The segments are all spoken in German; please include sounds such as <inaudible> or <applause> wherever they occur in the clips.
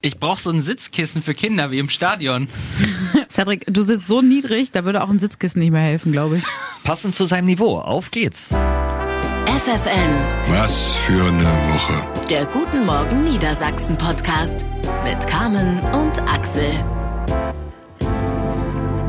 Ich brauche so ein Sitzkissen für Kinder wie im Stadion. <laughs> Cedric, du sitzt so niedrig, da würde auch ein Sitzkissen nicht mehr helfen, glaube ich. Passend zu seinem Niveau. Auf geht's. FFN, Was für eine Woche. der Guten Morgen Niedersachsen Podcast mit Carmen und Axel.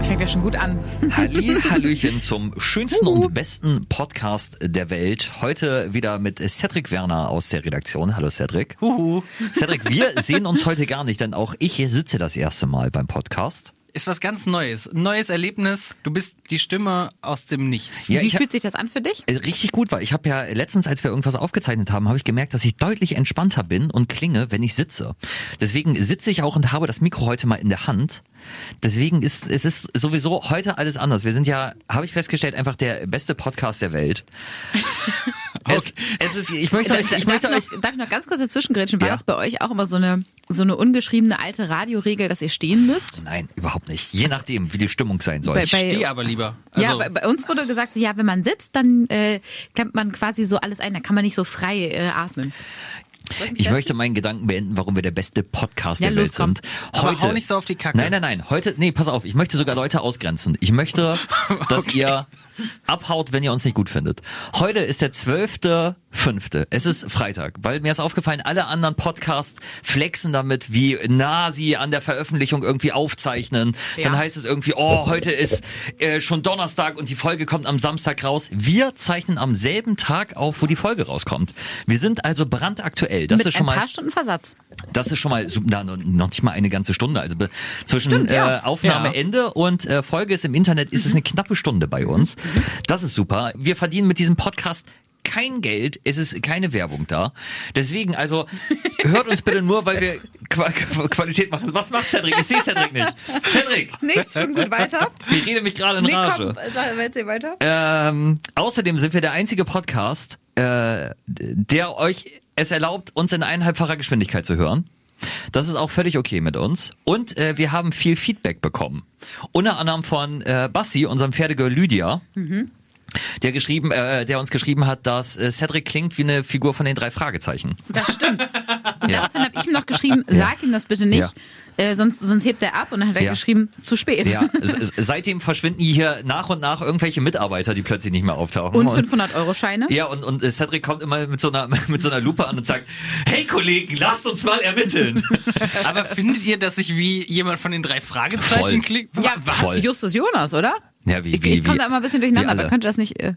Fängt ja schon gut an. Halli, <laughs> Hallöchen zum schönsten und besten Podcast der Welt. Heute wieder mit Cedric Werner aus der Redaktion. Hallo Cedric. Huhu. Cedric, wir sehen uns heute gar nicht, denn auch ich sitze das erste Mal beim Podcast. Ist was ganz Neues. Ein Neues Erlebnis. Du bist die Stimme aus dem Nichts. Ja, Wie fühlt sich das an für dich? Äh, Richtig gut, weil ich habe ja letztens, als wir irgendwas aufgezeichnet haben, habe ich gemerkt, dass ich deutlich entspannter bin und klinge, wenn ich sitze. Deswegen sitze ich auch und habe das Mikro heute mal in der Hand. Deswegen ist es ist sowieso heute alles anders. Wir sind ja, habe ich festgestellt, einfach der beste Podcast der Welt. <laughs> es, es ist, ich möchte euch, ich darf, möchte ich euch, noch, darf ich noch ganz kurz dazwischengrätschen? War Ja. das bei euch auch immer so eine, so eine ungeschriebene alte Radioregel, dass ihr stehen müsst? nein, überhaupt nicht. Je nachdem, wie die Stimmung sein soll. Bei- bei- Steh aber lieber. ja, Also, bei, bei uns wurde gesagt, so, ja, wenn man sitzt, dann äh, klemmt man quasi so alles ein, dann kann man nicht so frei äh, atmen. Ich setzen? möchte meinen Gedanken beenden, warum wir der beste Podcast Ja, der los, Welt sind. Aber hau nicht so auf die Kacke. Nein, nein, nein. Heute, nee, pass auf. Ich möchte sogar Leute ausgrenzen. Ich möchte, <laughs> dass Okay. ihr abhaut, wenn ihr uns nicht gut findet. Heute ist der zwölfte fünfte. Es ist Freitag, weil mir ist aufgefallen, alle anderen Podcasts flexen damit, wie nah sie an der Veröffentlichung irgendwie aufzeichnen. Dann Ja. heißt es irgendwie, oh, heute ist äh, schon Donnerstag und die Folge kommt am Samstag raus. Wir zeichnen am selben Tag auf, wo die Folge rauskommt. Wir sind also brandaktuell. Das Mit ist schon ein mal paar Stunden Versatz. das ist schon mal na, noch nicht mal eine ganze Stunde. Also zwischen Stimmt, ja. äh, Aufnahmeende und äh, Folge ist im Internet ist es eine knappe Stunde bei uns. Das ist super. Wir verdienen mit diesem Podcast kein Geld, es ist keine Werbung da. Deswegen, also hört uns bitte nur, weil wir Qua Qualität machen. Was macht Cedric? Ich sehe Cedric nicht. Cedric, Nichts, schon gut weiter. ich rede mich gerade in Nee, Rage. komm, sag, erzähl weiter. Ähm, außerdem sind wir der einzige Podcast, äh, der euch es erlaubt, uns in eineinhalbfacher Geschwindigkeit zu hören. Das ist auch völlig okay mit uns. Und äh, wir haben viel Feedback bekommen. Unter anderem von äh, Bassi, unserem Pferdegirl Lydia. Der geschrieben, äh, der uns geschrieben hat, dass äh, Cedric klingt wie eine Figur von den drei Fragezeichen. Das stimmt. <laughs> Und daraufhin habe ich ihm noch geschrieben, sag ihm das bitte nicht, Ja. Äh, sonst, sonst hebt er ab. Und dann hat er Ja. geschrieben, zu spät. Ja, <laughs> seitdem verschwinden hier nach und nach irgendwelche Mitarbeiter, die plötzlich nicht mehr auftauchen. Und 500-Euro-Scheine. Ja, und, und äh, Cedric kommt immer mit so, einer, <laughs> mit so einer Lupe an und sagt, hey Kollegen, lasst uns mal ermitteln. aber findet ihr, dass ich wie jemand von den drei Fragezeichen Voll. klingt? Ja, was? Voll. Justus Jonas, oder? Ja, wie, Ich, wie, ich komme da immer ein bisschen durcheinander, aber könnt ihr das nicht. Äh,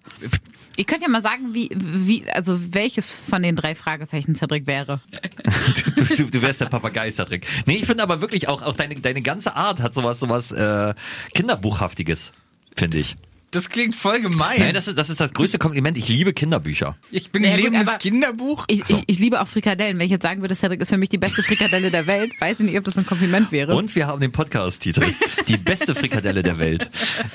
ihr könnt ja mal sagen, wie, wie, also welches von den drei Fragezeichen Cedric wäre. <laughs> du, du, du wärst der Papagei, Cedric. Nee, ich finde aber wirklich auch, auch deine, deine ganze Art hat sowas, sowas äh, Kinderbuchhaftiges, finde ich. Das klingt voll gemein. Nein, das ist, das ist das größte Kompliment. Ich liebe Kinderbücher. ich bin Ja, ein gut, lebendes aber- Kinderbuch. Ich, ich, ich liebe auch Frikadellen. Wenn ich jetzt sagen würde, Cedric ist für mich die beste Frikadelle der Welt, weiß ich nicht, ob das ein Kompliment wäre. Und wir haben den Podcast-Titel. Die beste Frikadelle der Welt.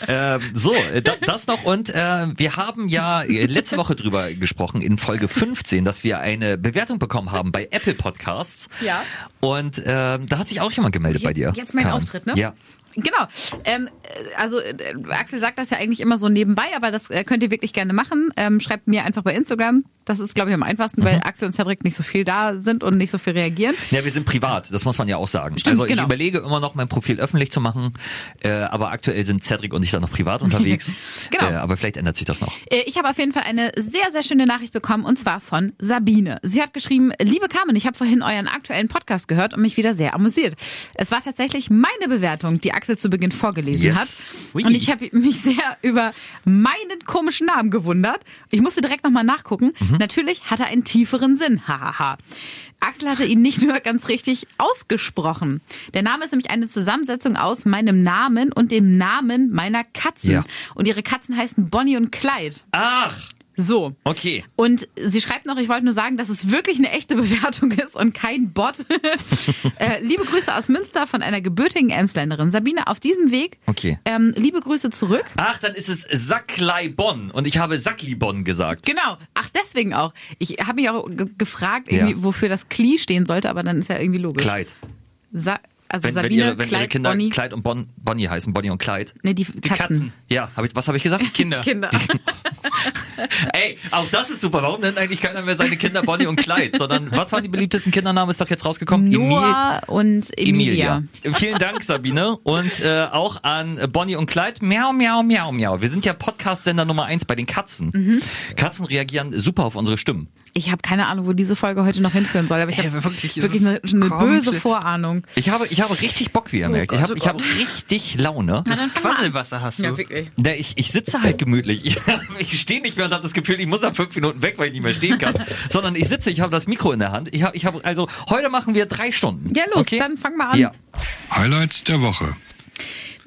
Ähm, so, äh, da, das noch. Und äh, wir haben ja äh, letzte Woche drüber gesprochen, in Folge 15, dass wir eine Bewertung bekommen haben bei Apple Podcasts. Ja. Und ähm, da hat sich auch jemand gemeldet bei dir. Jetzt mein Karen. Auftritt, ne? Ja. Genau. Ähm, äh, also äh, Axel sagt das ja eigentlich immer so nebenbei, aber das äh, könnt ihr wirklich gerne machen. Ähm, schreibt mir einfach bei Instagram. Das ist, glaube ich, am einfachsten, Mhm. weil Axel und Cedric nicht so viel da sind und nicht so viel reagieren. Ja, wir sind privat, das muss man ja auch sagen. Stimmt, also ich genau. überlege immer noch, mein Profil öffentlich zu machen, äh, aber aktuell sind Cedric und ich da noch privat unterwegs. <laughs> Genau. Äh, aber vielleicht ändert sich das noch. Äh, Ich habe auf jeden Fall eine sehr, sehr schöne Nachricht bekommen und zwar von Sabine. Sie hat geschrieben, liebe Carmen, ich habe vorhin euren aktuellen Podcast gehört und mich wieder sehr amüsiert. Es war tatsächlich meine Bewertung, die Axel zu Beginn vorgelesen Yes. hat. Ui. Und ich habe mich sehr über meinen komischen Namen gewundert. Ich musste direkt nochmal nachgucken. Mhm. Natürlich hat er einen tieferen Sinn. Hahaha. Axel hatte ihn nicht nur ganz richtig ausgesprochen. Der Name ist nämlich eine Zusammensetzung aus meinem Namen und dem Namen meiner Katzen. Ja. Und ihre Katzen heißen Bonnie und Clyde. Ach, So. okay. Und sie schreibt noch, ich wollte nur sagen, dass es wirklich eine echte <laughs> Bewertung ist und kein Bot. <laughs> äh, liebe Grüße aus Münster von einer gebürtigen Emsländerin. Sabine, auf diesem Weg. Okay. Ähm, liebe Grüße zurück. Ach, dann ist es Sackleibon und ich habe Sacklibon gesagt. Genau. Ach, deswegen auch. Ich habe mich auch ge gefragt, Ja. wofür das Kli stehen sollte, aber dann ist ja irgendwie logisch. Kleid. Sa Also wenn, wenn, Sabine, ihre, wenn ihre Clyde, Kinder Bonnie. Clyde und bon, Bonnie heißen, Bonnie und Clyde. Nee, die, Katzen. Die Katzen. Ja, hab ich, was habe ich gesagt? <laughs> Kinder. Kinder. <laughs> Ey, auch das ist super. Warum nennt eigentlich keiner mehr seine Kinder Bonnie und Clyde? Sondern, was waren die beliebtesten Kindernamen? Ist doch jetzt rausgekommen. Noah und Emilia. Vielen Dank, Sabine. Und äh, auch an Bonnie und Clyde. Miau, miau, miau, miau. Wir sind ja Podcast-Sender Nummer eins bei den Katzen. Mhm. Katzen reagieren super auf unsere Stimmen. Ich habe keine Ahnung, wo diese Folge heute noch hinführen soll, aber ich habe wirklich, wirklich, eine, eine böse Vorahnung. Ich habe, ich habe richtig Bock, wie ihr merkt. ich Gott, habe, oh ich habe Gott. richtig Laune. Na, an. Quasselwasser hast du. Ja, wirklich. Na, ich, ich sitze halt gemütlich. <laughs> Ich, ich stehe nicht mehr und habe das Gefühl, ich muss nach fünf Minuten weg, weil ich nicht mehr stehen kann. <laughs> Sondern ich sitze, ich habe das Mikro in der Hand. Ich habe, ich habe, also heute machen wir drei Stunden. Ja, los, okay? dann fang mal an. Ja. Highlights der Woche.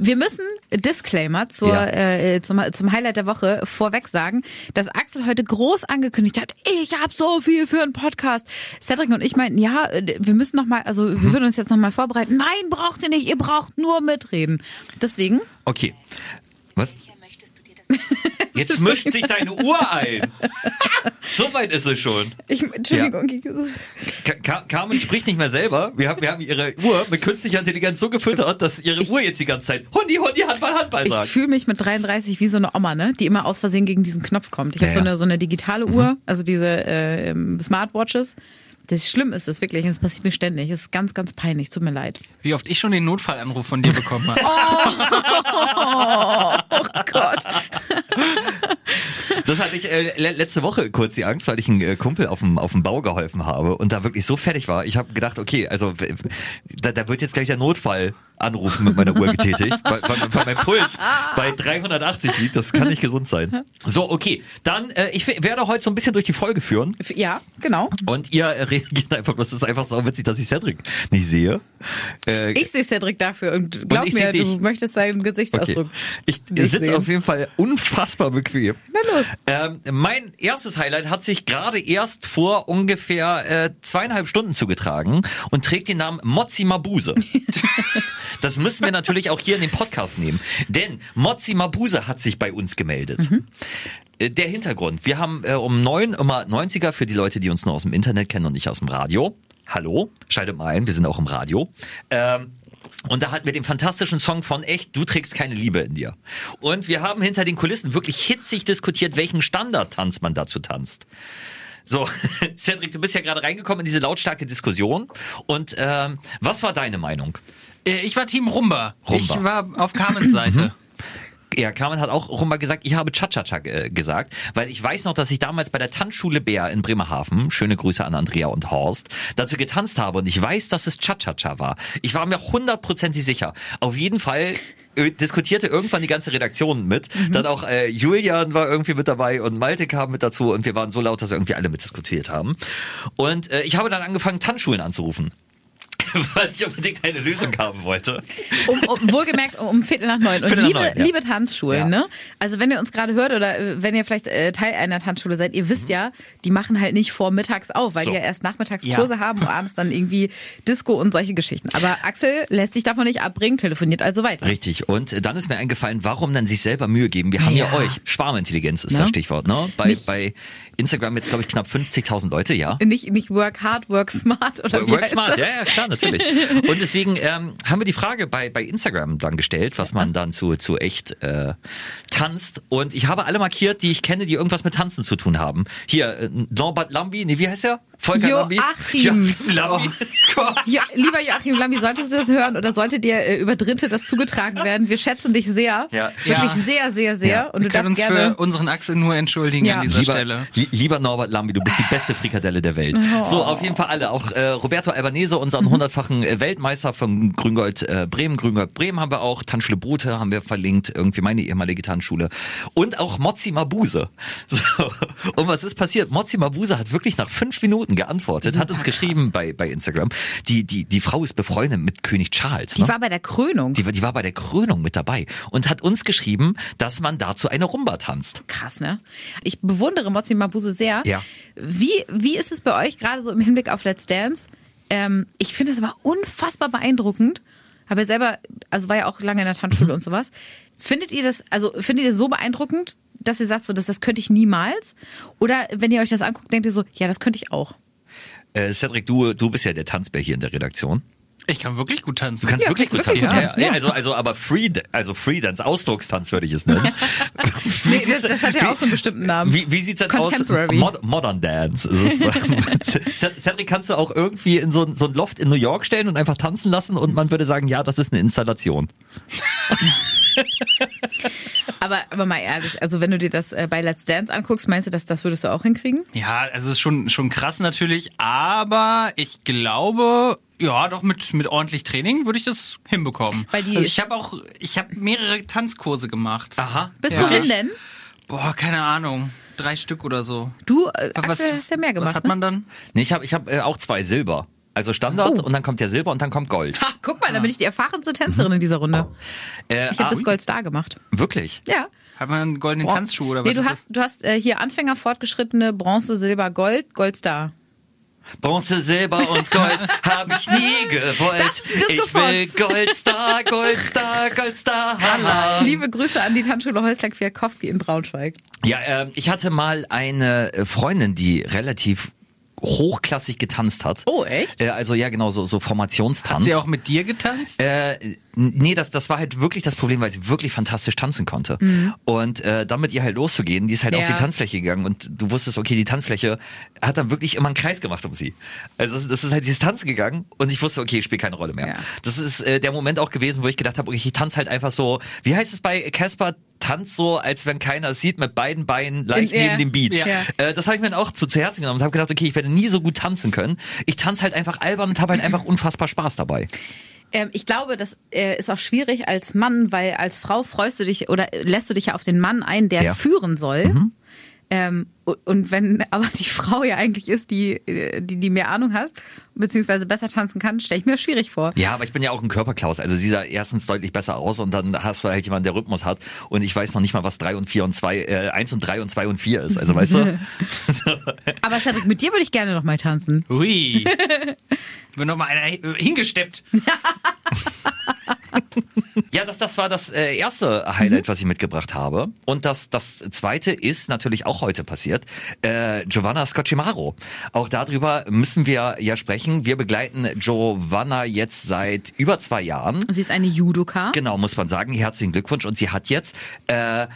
Wir müssen Disclaimer zur, Ja. äh, zum, zum Highlight der Woche vorweg sagen, dass Axel heute groß angekündigt hat, ich habe so viel für einen Podcast. Cedric und ich meinten, ja, wir müssen noch mal, also Mhm. wir würden uns jetzt noch mal vorbereiten. Nein, braucht ihr nicht, ihr braucht nur mitreden. Deswegen, Okay. Was? <laughs> Jetzt mischt sich deine Uhr ein. So weit ist es schon. ich, Entschuldigung, Ka- Ka- Carmen spricht nicht mehr selber. Wir haben, wir haben ihre Uhr mit künstlicher Intelligenz so gefüttert, dass ihre Uhr jetzt die ganze Zeit Hundi, Hundi, Handball, Handball ich sagt. fühle mich mit 33 wie so eine Oma, ne, die immer aus Versehen gegen diesen Knopf kommt. Ich habe Ja, so ja. eine so eine digitale Uhr, also diese äh, ähm, Smartwatches. Das schlimm ist es wirklich, es passiert mir ständig. Es ist ganz, ganz peinlich. Tut mir leid. Wie oft ich schon den Notfallanruf von dir bekommen habe. <laughs> Oh Gott. Das hatte ich äh, le- letzte Woche kurz die Angst, weil ich einem äh, Kumpel auf dem, auf dem Bau geholfen habe und da wirklich so fertig war. Ich habe gedacht, okay, also da, da wird jetzt gleich der Notfall anrufen mit meiner Uhr getätigt, weil, weil, mein Puls bei 380 liegt. Das kann nicht gesund sein. So, okay. Dann, äh, ich werde heute so ein bisschen durch die Folge führen. Ja, genau. Und ihr <laughs> reagiert einfach, das ist einfach so witzig, dass ich Cedric nicht sehe. Äh, Ich sehe Cedric dafür und glaub ich mir, du möchtest seinen Gesichtsausdruck. Ich nicht sitze auf jeden Fall unfassbar bequem. Na los. Ähm, mein erstes Highlight hat sich gerade erst vor ungefähr äh, zweieinhalb Stunden zugetragen und trägt den Namen Mozzi Mabuse. <laughs> das müssen wir natürlich auch hier in den Podcast nehmen. Denn Mozzi Mabuse hat sich bei uns gemeldet. Äh, Der Hintergrund. Wir haben äh, um neun immer 90er für die Leute, die uns nur aus dem Internet kennen und nicht aus dem Radio. Hallo, schaltet mal ein, wir sind auch im Radio. Ähm, und da hatten wir den fantastischen Song von Echt, du trägst keine Liebe in dir. Und wir haben hinter den Kulissen wirklich hitzig diskutiert, welchen Standardtanz man dazu tanzt. So, <laughs> Cedric, du bist ja gerade reingekommen in diese lautstarke Diskussion. Und ähm, was war deine Meinung? Äh, Ich war Team Rumba. Rumba. Ich war auf Carmens Seite. <laughs> Ja, Carmen hat auch Rumba gesagt, ich habe Cha-Cha-Cha äh, gesagt, weil ich weiß noch, dass ich damals bei der Tanzschule Bär in Bremerhaven, schöne Grüße an Andrea und Horst, dazu getanzt habe und ich weiß, dass es Cha-Cha-Cha war. Ich war mir hundertprozentig sicher. Auf jeden Fall äh, diskutierte irgendwann die ganze Redaktion mit. Dann auch äh, Julian war irgendwie mit dabei und Malte kam mit dazu und wir waren so laut, dass irgendwie alle mitdiskutiert haben. Und äh, ich habe dann angefangen, Tanzschulen anzurufen. <laughs> Weil ich unbedingt eine Lösung haben wollte. Um, um, wohlgemerkt um Viertel nach neun. Und Viertel nach liebe, neun, ja. liebe Tanzschulen, Ja. ne? Also wenn ihr uns gerade hört oder äh, wenn ihr vielleicht äh, Teil einer Tanzschule seid, ihr wisst ja, die machen halt nicht vormittags auf, weil So. die ja erst nachmittags Ja. Kurse haben und abends dann irgendwie Disco und solche Geschichten. Aber Axel lässt sich davon nicht abbringen, telefoniert also weiter. Richtig. Und dann ist mir eingefallen, warum dann sich selber Mühe geben? Wir haben ja, Ja. euch. Schwarmintelligenz ist Ne? das Stichwort, ne? Bei, Nicht- bei Instagram jetzt, glaube ich, knapp 50.000 Leute, ja. Nicht, nicht work hard, work smart oder wie Work smart, ja, ja, klar, natürlich. Und deswegen ähm, haben wir die Frage bei, bei Instagram dann gestellt, was man dann zu, zu echt äh, tanzt. Und ich habe alle markiert, die ich kenne, die irgendwas mit Tanzen zu tun haben. Hier, äh, Norbert Lambi, nee, wie heißt er? Volker Lambi? Joachim. Joachim Lambi. Ja, lieber Joachim Lambi, solltest du das hören oder sollte dir äh, über Dritte das zugetragen werden? Wir schätzen dich sehr. Ja. Wirklich Ja. sehr, sehr, sehr. Ja. Und Wir du können darfst uns gerne. für unseren Axel nur entschuldigen Ja. an dieser Lieber, Stelle. li- lieber Norbert Lambi, du bist die beste Frikadelle der Welt. Oh. So, auf jeden Fall alle. Auch äh, Roberto Albanese, unseren Mhm. hundertfachen äh, Weltmeister von Grüngold äh, Bremen. Grüngold Bremen haben wir auch. Tanzschule Brute haben wir verlinkt. Irgendwie meine ehemalige Tanzschule. Und auch Mozzi Mabuse. <laughs> So. Und was ist passiert? Mozzi Mabuse hat wirklich nach fünf Minuten geantwortet, hat Super uns geschrieben bei, bei Instagram. Die, die, die Frau ist befreundet mit König Charles. Die ne? war bei der Krönung. die, war- die war bei der Krönung mit dabei und hat uns geschrieben, dass man dazu eine Rumba tanzt. Krass, ne? Ich bewundere Mozzi Mabuse sehr. Ja. Wie, wie ist es bei euch gerade so im Hinblick auf Let's Dance? Ähm, ich finde das aber unfassbar beeindruckend. Habe ja selber, also war ja auch lange in der Tanzschule und sowas. Findet ihr das, also findet ihr das so beeindruckend, dass ihr sagt, so, dass das könnte ich niemals? Oder wenn ihr euch das anguckt, denkt ihr so, ja, das könnte ich auch. Äh, Cedric, du, du bist ja der Tanzbär hier in der Redaktion. Ich kann wirklich gut tanzen. Du kannst Ja, wirklich gut tanzen. wirklich Ja, ja. Also, also, aber Free, also Freedance, Ausdruckstanz würde ich es nennen. <laughs> Wie Nee, das, das hat ja wie- auch so einen bestimmten Namen. Wie, wie sieht's denn aus? Contemporary. Mod Modern Dance. <laughs> <laughs> Cedric, kannst du auch irgendwie in so, ein- so ein Loft in New York stellen und einfach tanzen lassen und man würde sagen, ja, das ist eine Installation. <laughs> Aber, aber mal ehrlich, also wenn du dir das äh, bei Let's Dance anguckst, meinst du, dass das würdest du auch hinkriegen? Ja, also es ist schon, schon krass natürlich, aber ich glaube, ja, doch mit, mit ordentlich Training würde ich das hinbekommen. Weil die- also ich habe auch, ich habe mehrere Tanzkurse gemacht. Aha. Bis Ja. wohin denn? Boah, keine Ahnung. Drei Stück oder so. Du, äh, Axel, hast ja mehr gemacht. Was hat man dann? Nee, ich habe ich hab, äh, auch zwei Silber. Also Standard Oh. und dann kommt der Silber und dann kommt Gold. Ha, guck mal, da bin ich die erfahrenste Tänzerin in dieser Runde. Äh, Ich habe ah, bis Gold Star gemacht. Wirklich? Ja. Hat man einen goldenen Boah. Tanzschuh oder was? Nee, du hast, du hast äh, hier Anfänger, Fortgeschrittene, Bronze, Silber, Gold, Gold Star. Bronze, Silber und Gold <laughs> habe ich nie gewollt. Das ich will. Goldstar, Goldstar, Goldstar haben. <laughs> Liebe Grüße an die Tanzschule Häusler-Kwiatkowski in Braunschweig. Ja, ähm, ich hatte mal eine äh, Freundin, die relativ hochklassig getanzt hat. Oh, echt? Äh, also ja, genau, so, so das? Hat Formationstanz. sie auch mit dir getanzt? Äh, nee, das, das war halt wirklich das Problem, weil sie wirklich fantastisch tanzen konnte. Und äh, dann mit ihr halt loszugehen, die ist halt Ja. auf die Tanzfläche gegangen und du wusstest, okay, die Tanzfläche hat dann wirklich immer einen Kreis gemacht um sie. Also das, das ist halt, sie ist tanzen gegangen und ich wusste, okay, ich spiele keine Rolle mehr. Ja. Das ist äh, der Moment auch gewesen, wo ich gedacht habe, okay, ich tanze halt einfach so, wie heißt es bei Casper? Tanz so, als wenn keiner es sieht, mit beiden Beinen leicht In- neben dem Beat. Ja. Ja. Äh, das habe ich mir dann auch zu, zu Herzen genommen und habe gedacht, okay, ich werde nie so gut tanzen können. Ich tanze halt einfach albern und habe halt einfach <clears throat> unfassbar Spaß dabei. Ähm, ich glaube, das äh, ist auch schwierig als Mann, weil als Frau freust du dich oder lässt du dich ja auf den Mann ein, der Ja. Mhm. führen soll. Ähm, und wenn <laughs> aber die Frau ja eigentlich ist, die, äh, die, die mehr Ahnung hat, beziehungsweise besser tanzen kann, stelle ich mir das schwierig vor. Ja, aber ich bin ja auch ein Körperklaus. Also sie sah erstens deutlich besser aus und dann hast du halt jemanden, der Rhythmus hat. Und ich weiß noch nicht mal, was drei und vier und zwei, äh, eins und drei und zwei und vier ist. Also weißt du? <laughs> <laughs> Aber Cedric, mit dir würde ich gerne noch mal tanzen. Hui. Wird noch mal einer äh, hingesteppt. <laughs> ja, das, das war das äh, erste Highlight, was ich mitgebracht habe. Und das, das zweite ist natürlich auch heute passiert. Äh, Giovanna Scocimaro. Auch darüber müssen wir ja sprechen. Wir begleiten Giovanna jetzt seit über zwei Jahren. Sie ist eine Judoka. Genau, muss man sagen. Herzlichen Glückwunsch. Und sie hat jetzt äh,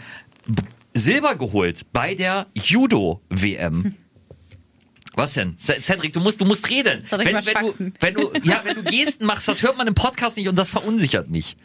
Silber geholt bei der Judo-WM. Was denn? Cedric, du musst, du musst reden. Cedric wenn, wenn, du, wenn du, ja, wenn du Gesten machst, das hört man im Podcast nicht und das verunsichert mich.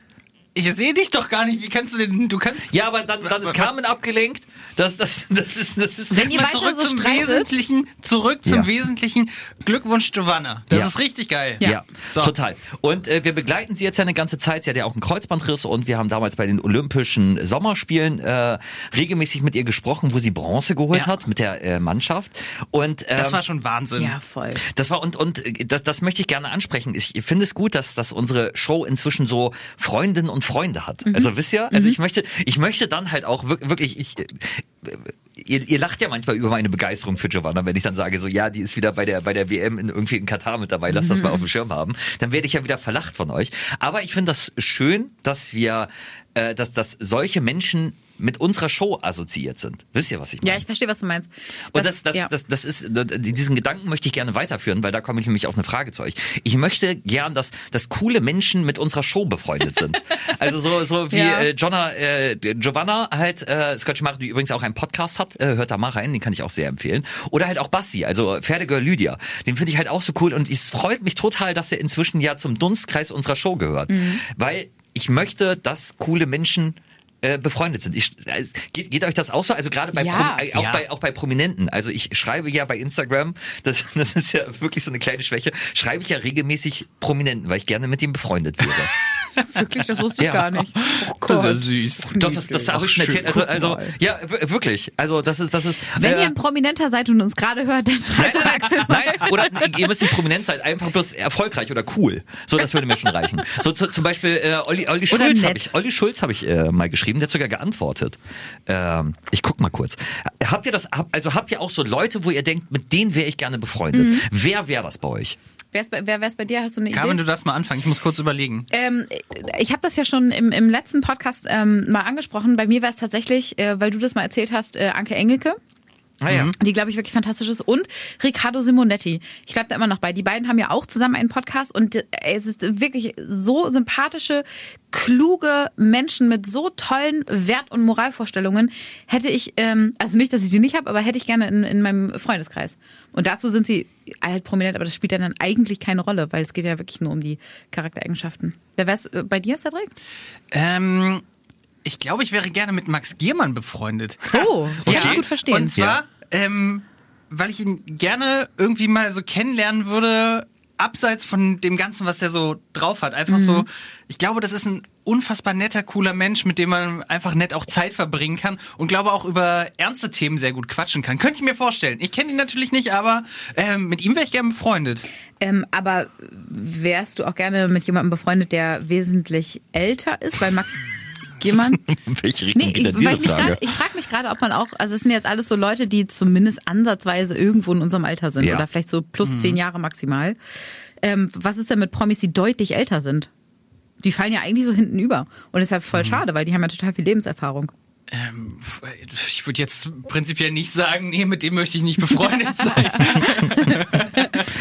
Ich sehe dich doch gar nicht. Wie kannst du denn? Du kannst. Ja, aber dann, dann ist Carmen abgelenkt. Das, das, das ist, das ist. Wenn ihr Mal zurück so zum streitet- Wesentlichen. Zurück zum Ja. Wesentlichen. Glückwunsch, Giovanna. Das Ja. ist richtig geil. Ja, So. total. Und äh, wir begleiten sie jetzt ja eine ganze Zeit. Sie hat ja auch einen Kreuzbandriss und wir haben damals bei den Olympischen Sommerspielen äh, regelmäßig mit ihr gesprochen, wo sie Bronze geholt Ja. hat mit der äh, Mannschaft. Und ähm, Das war schon Wahnsinn. Ja, voll. Das war und und äh, das, das möchte ich gerne ansprechen. Ich finde es gut, dass dass unsere Show inzwischen so Freundinnen und Freunde hat. Also wisst ihr, also ich möchte ich möchte dann halt auch wirk- wirklich ich äh, Ihr, ihr lacht ja manchmal über meine Begeisterung für Giovanna, wenn ich dann sage so, ja, die ist wieder bei der bei der WM in irgendwie in Katar mit dabei, lass das mal auf dem Schirm haben. Dann werde ich ja wieder verlacht von euch. Aber ich finde das schön, dass wir, äh, dass dass solche Menschen mit unserer Show assoziiert sind. Wisst ihr, was ich meine? Ja, ich verstehe, was du meinst. Und das, das, ja. das, das ist, diesen Gedanken möchte ich gerne weiterführen, weil da komme ich nämlich auf eine Frage zu euch. Ich möchte gern, dass, dass coole Menschen mit unserer Show befreundet sind. <laughs> Also so, so wie Ja. äh, Jonna, äh, Giovanna halt, äh, Scotch Mare, die übrigens auch einen Podcast hat, äh, hört da mal rein, den kann ich auch sehr empfehlen. Oder halt auch Basti, also Pferdegirl Lydia. Den finde ich halt auch so cool und es freut mich total, dass er inzwischen ja zum Dunstkreis unserer Show gehört. Mhm. Weil ich möchte, dass coole Menschen äh, befreundet sind. Ich, äh, geht, geht euch das auch so? Also gerade bei, Ja. Äh, auch Ja. bei auch bei Prominenten. Also ich schreibe ja bei Instagram, das, <laughs> das ist ja wirklich so eine kleine Schwäche, schreibe ich ja regelmäßig Prominenten, weil ich gerne mit denen befreundet wäre. <laughs> Wirklich, das wusste ich Ja. gar nicht. Oh Das Gott. ist süß. Doch, das, das habe ich schon erzählt. Also, also ja, wirklich. Also das ist, das ist. Wenn äh, ihr ein Prominenter seid und uns gerade hört, dann Nein, schreibt an nein, Axel nein, nein, oder ihr müsst nicht prominent sein, einfach bloß erfolgreich oder cool. So, das würde mir schon reichen. So zu, zum Beispiel äh, Olli, Olli Schulz habe ich, Olli Schulz habe ich äh, mal geschrieben, der hat sogar geantwortet. Ähm, ich guck mal kurz. Habt ihr das? Also habt ihr auch so Leute, wo ihr denkt, mit denen wäre ich gerne befreundet? Mhm. Wer wäre das bei euch? Wer ist bei, wer wär's bei dir? Hast du eine Carmen, Idee? du darfst mal anfangen. Ich muss kurz überlegen. Ähm, ich habe das ja schon im, im letzten Podcast ähm, mal angesprochen. Bei mir wäre es tatsächlich, äh, weil du das mal erzählt hast, äh, Anke Engelke. Ah, ja. die, glaube ich, wirklich fantastisch ist. Und Riccardo Simonetti. Ich glaube da immer noch bei. Die beiden haben ja auch zusammen einen Podcast und äh, es ist wirklich so sympathische, kluge Menschen mit so tollen Wert- und Moralvorstellungen. Hätte ich, ähm, also nicht, dass ich die nicht habe, aber hätte ich gerne in, in meinem Freundeskreis. Und dazu sind sie halt prominent, aber das spielt ja dann eigentlich keine Rolle, weil es geht ja wirklich nur um die Charaktereigenschaften. Wer wär's äh, bei dir, Cedric? Ähm, ich glaube, ich wäre gerne mit Max Giermann befreundet. Oh, das kann ich gut verstehen. Und zwar, ähm, weil ich ihn gerne irgendwie mal so kennenlernen würde, abseits von dem Ganzen, was er so drauf hat. Einfach so, ich glaube, das ist ein unfassbar netter, cooler Mensch, mit dem man einfach nett auch Zeit verbringen kann und glaube auch über ernste Themen sehr gut quatschen kann. Könnte ich mir vorstellen. Ich kenne ihn natürlich nicht, aber ähm, mit ihm wäre ich gerne befreundet. Ähm, aber wärst du auch gerne mit jemandem befreundet, der wesentlich älter ist? Weil Max In <laughs> welche Richtung Nee, geht ich, diese Frage? grad, ich frage mich gerade, ob man auch, also es sind jetzt alles so Leute, die zumindest ansatzweise irgendwo in unserem Alter sind Ja. oder vielleicht so plus zehn Jahre maximal. Ähm, was ist denn mit Promis, die deutlich älter sind? Die fallen ja eigentlich so hinten über. Und deshalb voll schade, weil die haben ja total viel Lebenserfahrung. Ähm, ich würde jetzt prinzipiell nicht sagen, nee, mit dem möchte ich nicht befreundet sein. <laughs>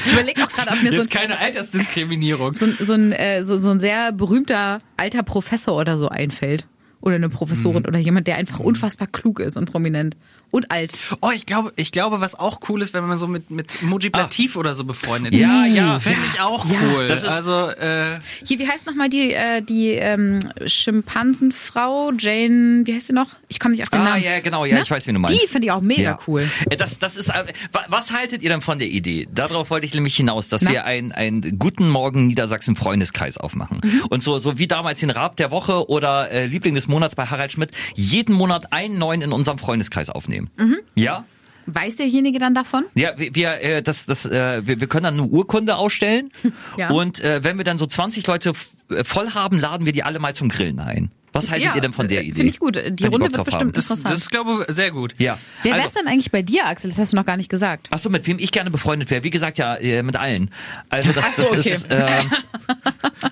Ich überlege auch gerade, ob mir so Jetzt ein, keine Altersdiskriminierung. so, so, ein, äh, so, so ein sehr berühmter alter Professor oder so einfällt. Oder eine Professorin oder jemand, der einfach unfassbar klug ist und prominent. Und alt. Oh, ich glaube, ich glaube, was auch cool ist, wenn man so mit, mit Moji Platif oder so befreundet Ja, ist. ja. Fände ich auch cool. Das ist- also, äh, Hier, wie heißt nochmal die, äh, die ähm, Schimpansenfrau, Jane, wie heißt sie noch? Ich komme nicht auf den Ah, Namen. ja, genau, ja, Ne? ich weiß, wie du meinst. Die finde ich auch mega Ja. cool. Äh, Das, das ist, äh, wa- was haltet ihr denn von der Idee? Darauf wollte ich nämlich hinaus, dass Na? wir einen, einen guten Morgen Niedersachsen Freundeskreis aufmachen. Mhm. Und so, so wie damals den Rab der Woche oder äh, Liebling des Monats bei Harald Schmidt, jeden Monat einen neuen in unserem Freundeskreis aufnehmen. Mhm. Ja? Weiß derjenige dann davon? Ja, wir, wir, äh, das, das, äh, wir, wir können dann eine Urkunde ausstellen <laughs> Ja. und äh, wenn wir dann so 20 Leute voll haben, laden wir die alle mal zum Grillen ein. Was haltet Ja, ihr denn von der äh, Idee? finde ich gut. Die Wenn Runde wird bestimmt haben. das, Interessant. das ist, glaube ich, sehr gut. Ja. Wer also, wär's denn eigentlich bei dir, Axel? Das hast du noch gar nicht gesagt. Achso, mit wem ich gerne befreundet wäre. Wie gesagt, ja, äh, mit allen. Also das, so, das okay. ist, ähm,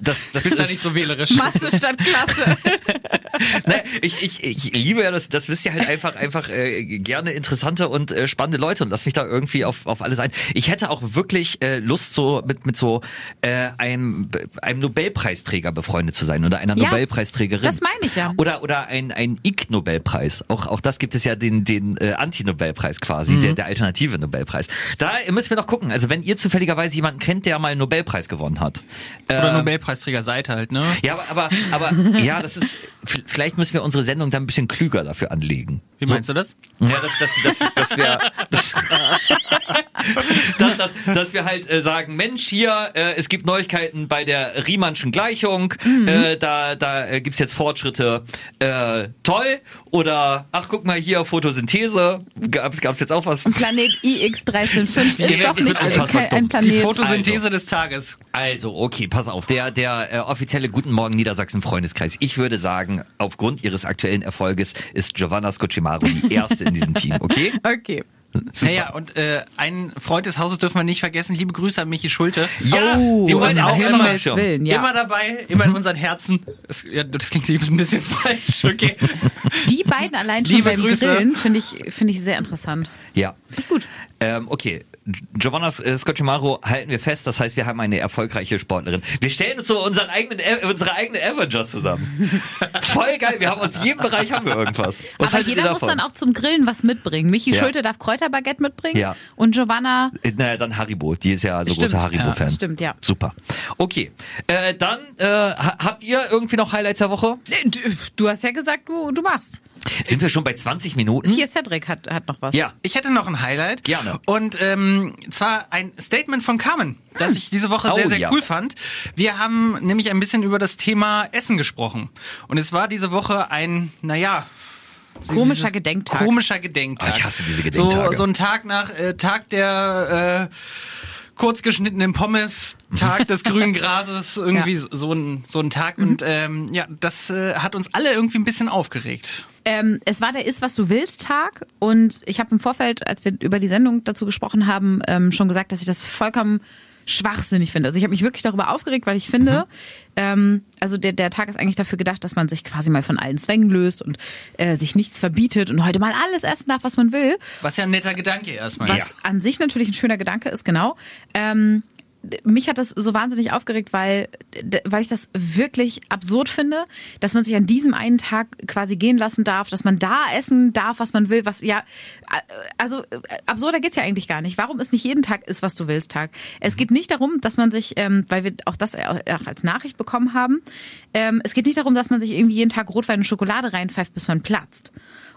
das, das Bist ist, da nicht so wählerisch. Masse statt Klasse. <laughs> ne, ich, ich, ich liebe ja das, das wisst ihr halt einfach, einfach äh, gerne interessante und äh, spannende Leute und lass mich da irgendwie auf, auf alles ein. Ich hätte auch wirklich äh, Lust, so mit, mit so äh, einem, einem Nobelpreisträger befreundet zu sein oder einer Ja, Nobelpreisträgerin. das meine ich ja. Oder, oder ein, ein Ig-Nobelpreis. Auch, auch das gibt es ja den, den äh, Anti-Nobelpreis quasi, der, der alternative Nobelpreis. Da müssen wir noch gucken. Also wenn ihr zufälligerweise jemanden kennt, der mal einen Nobelpreis gewonnen hat. Oder ähm, Nobelpreisträger seid halt, ne? ja, aber, aber, aber ja, das ist. Vielleicht müssen wir unsere Sendung dann ein bisschen klüger dafür anlegen. Wie meinst du das? Ja, dass, dass, dass, dass wir. Das, <laughs> dass, dass, dass wir halt äh, sagen, Mensch, hier, äh, es gibt Neuigkeiten bei der Riemannschen Gleichung, äh, da, da äh, gibt's jetzt Fortschritte. Äh, toll. Oder ach guck mal hier, Photosynthese. Gab's, gab's jetzt auch was? Planet IX135 <laughs> ist Ja, doch ich nicht ein dumm. Planet. Die Photosynthese des Tages. Also, okay, pass auf. Der, der äh, offizielle Guten Morgen Niedersachsen Freundeskreis. Ich würde sagen, aufgrund ihres aktuellen Erfolges ist Giovanna Scocimaro die erste in diesem Team, okay? okay. Naja, und äh, ein Freund des Hauses dürfen wir nicht vergessen. Liebe Grüße an Michi Schulte. Ja, Oh, den wollen auch auch immer Willen, ja. Immer dabei, immer in unseren Herzen. Das, ja, das klingt ein bisschen falsch, okay. Die beiden allein schon Liebe beim Grüße. Grillen finde ich, finde ich sehr interessant. Ja. Gut. Ähm, okay. Giovanna äh, Scocimaro halten wir fest, das heißt, wir haben eine erfolgreiche Sportlerin. Wir stellen uns so unseren eigenen, äh, unsere eigenen Avengers zusammen. <laughs> Voll geil, wir haben aus jedem Bereich haben wir irgendwas. Was Aber jeder muss dann auch zum Grillen was mitbringen. Michi Ja. Schulte darf Kräuterbaguette mitbringen Ja. und Giovanna Äh, Naja, dann Haribo. Die ist ja so Stimmt. großer Haribo-Fan. Ja, stimmt, ja. Super. Okay. Äh, dann äh, ha- habt ihr irgendwie noch Highlights der Woche? Du, du hast ja gesagt, du, du machst. Sind wir schon bei 20 Minuten? Hier Cedric hat, hat noch was. Ja. Ich hätte noch ein Highlight. Gerne. Und ähm, zwar ein Statement von Carmen, das ich diese Woche Oh, sehr, sehr ja. cool fand. Wir haben nämlich ein bisschen über das Thema Essen gesprochen. Und es war diese Woche ein, naja, Komischer Gedenktag. komischer Gedenktag. Oh, ich hasse diese Gedenktage. So, so ein Tag nach äh, Tag der äh, kurzgeschnittenen Pommes, Tag des grünen <laughs> Grases, irgendwie Ja. so ein so ein Tag. Und ähm, ja, das äh, hat uns alle irgendwie ein bisschen aufgeregt. Ähm, es war der Ist, was du willst Tag und ich habe im Vorfeld, als wir über die Sendung dazu gesprochen haben, ähm, schon gesagt, dass ich das vollkommen schwachsinnig finde. Also ich habe mich wirklich darüber aufgeregt, weil ich finde, Ähm, also der, der Tag ist eigentlich dafür gedacht, dass man sich quasi mal von allen Zwängen löst und äh, sich nichts verbietet und heute mal alles essen darf, was man will. Was ja ein netter Gedanke erstmal Was ist. an sich natürlich ein schöner Gedanke ist, genau. Ähm, mich hat das so wahnsinnig aufgeregt, weil, weil ich das wirklich absurd finde, dass man sich an diesem einen Tag quasi gehen lassen darf, dass man da essen darf, was man will, was ja, also absurder geht's ja eigentlich gar nicht. Warum ist nicht jeden Tag ist, was du willst, Tag? Es geht nicht darum, dass man sich, ähm, weil wir auch das auch als Nachricht bekommen haben, ähm, es geht nicht darum, dass man sich irgendwie jeden Tag Rotwein und Schokolade reinpfeift, bis man platzt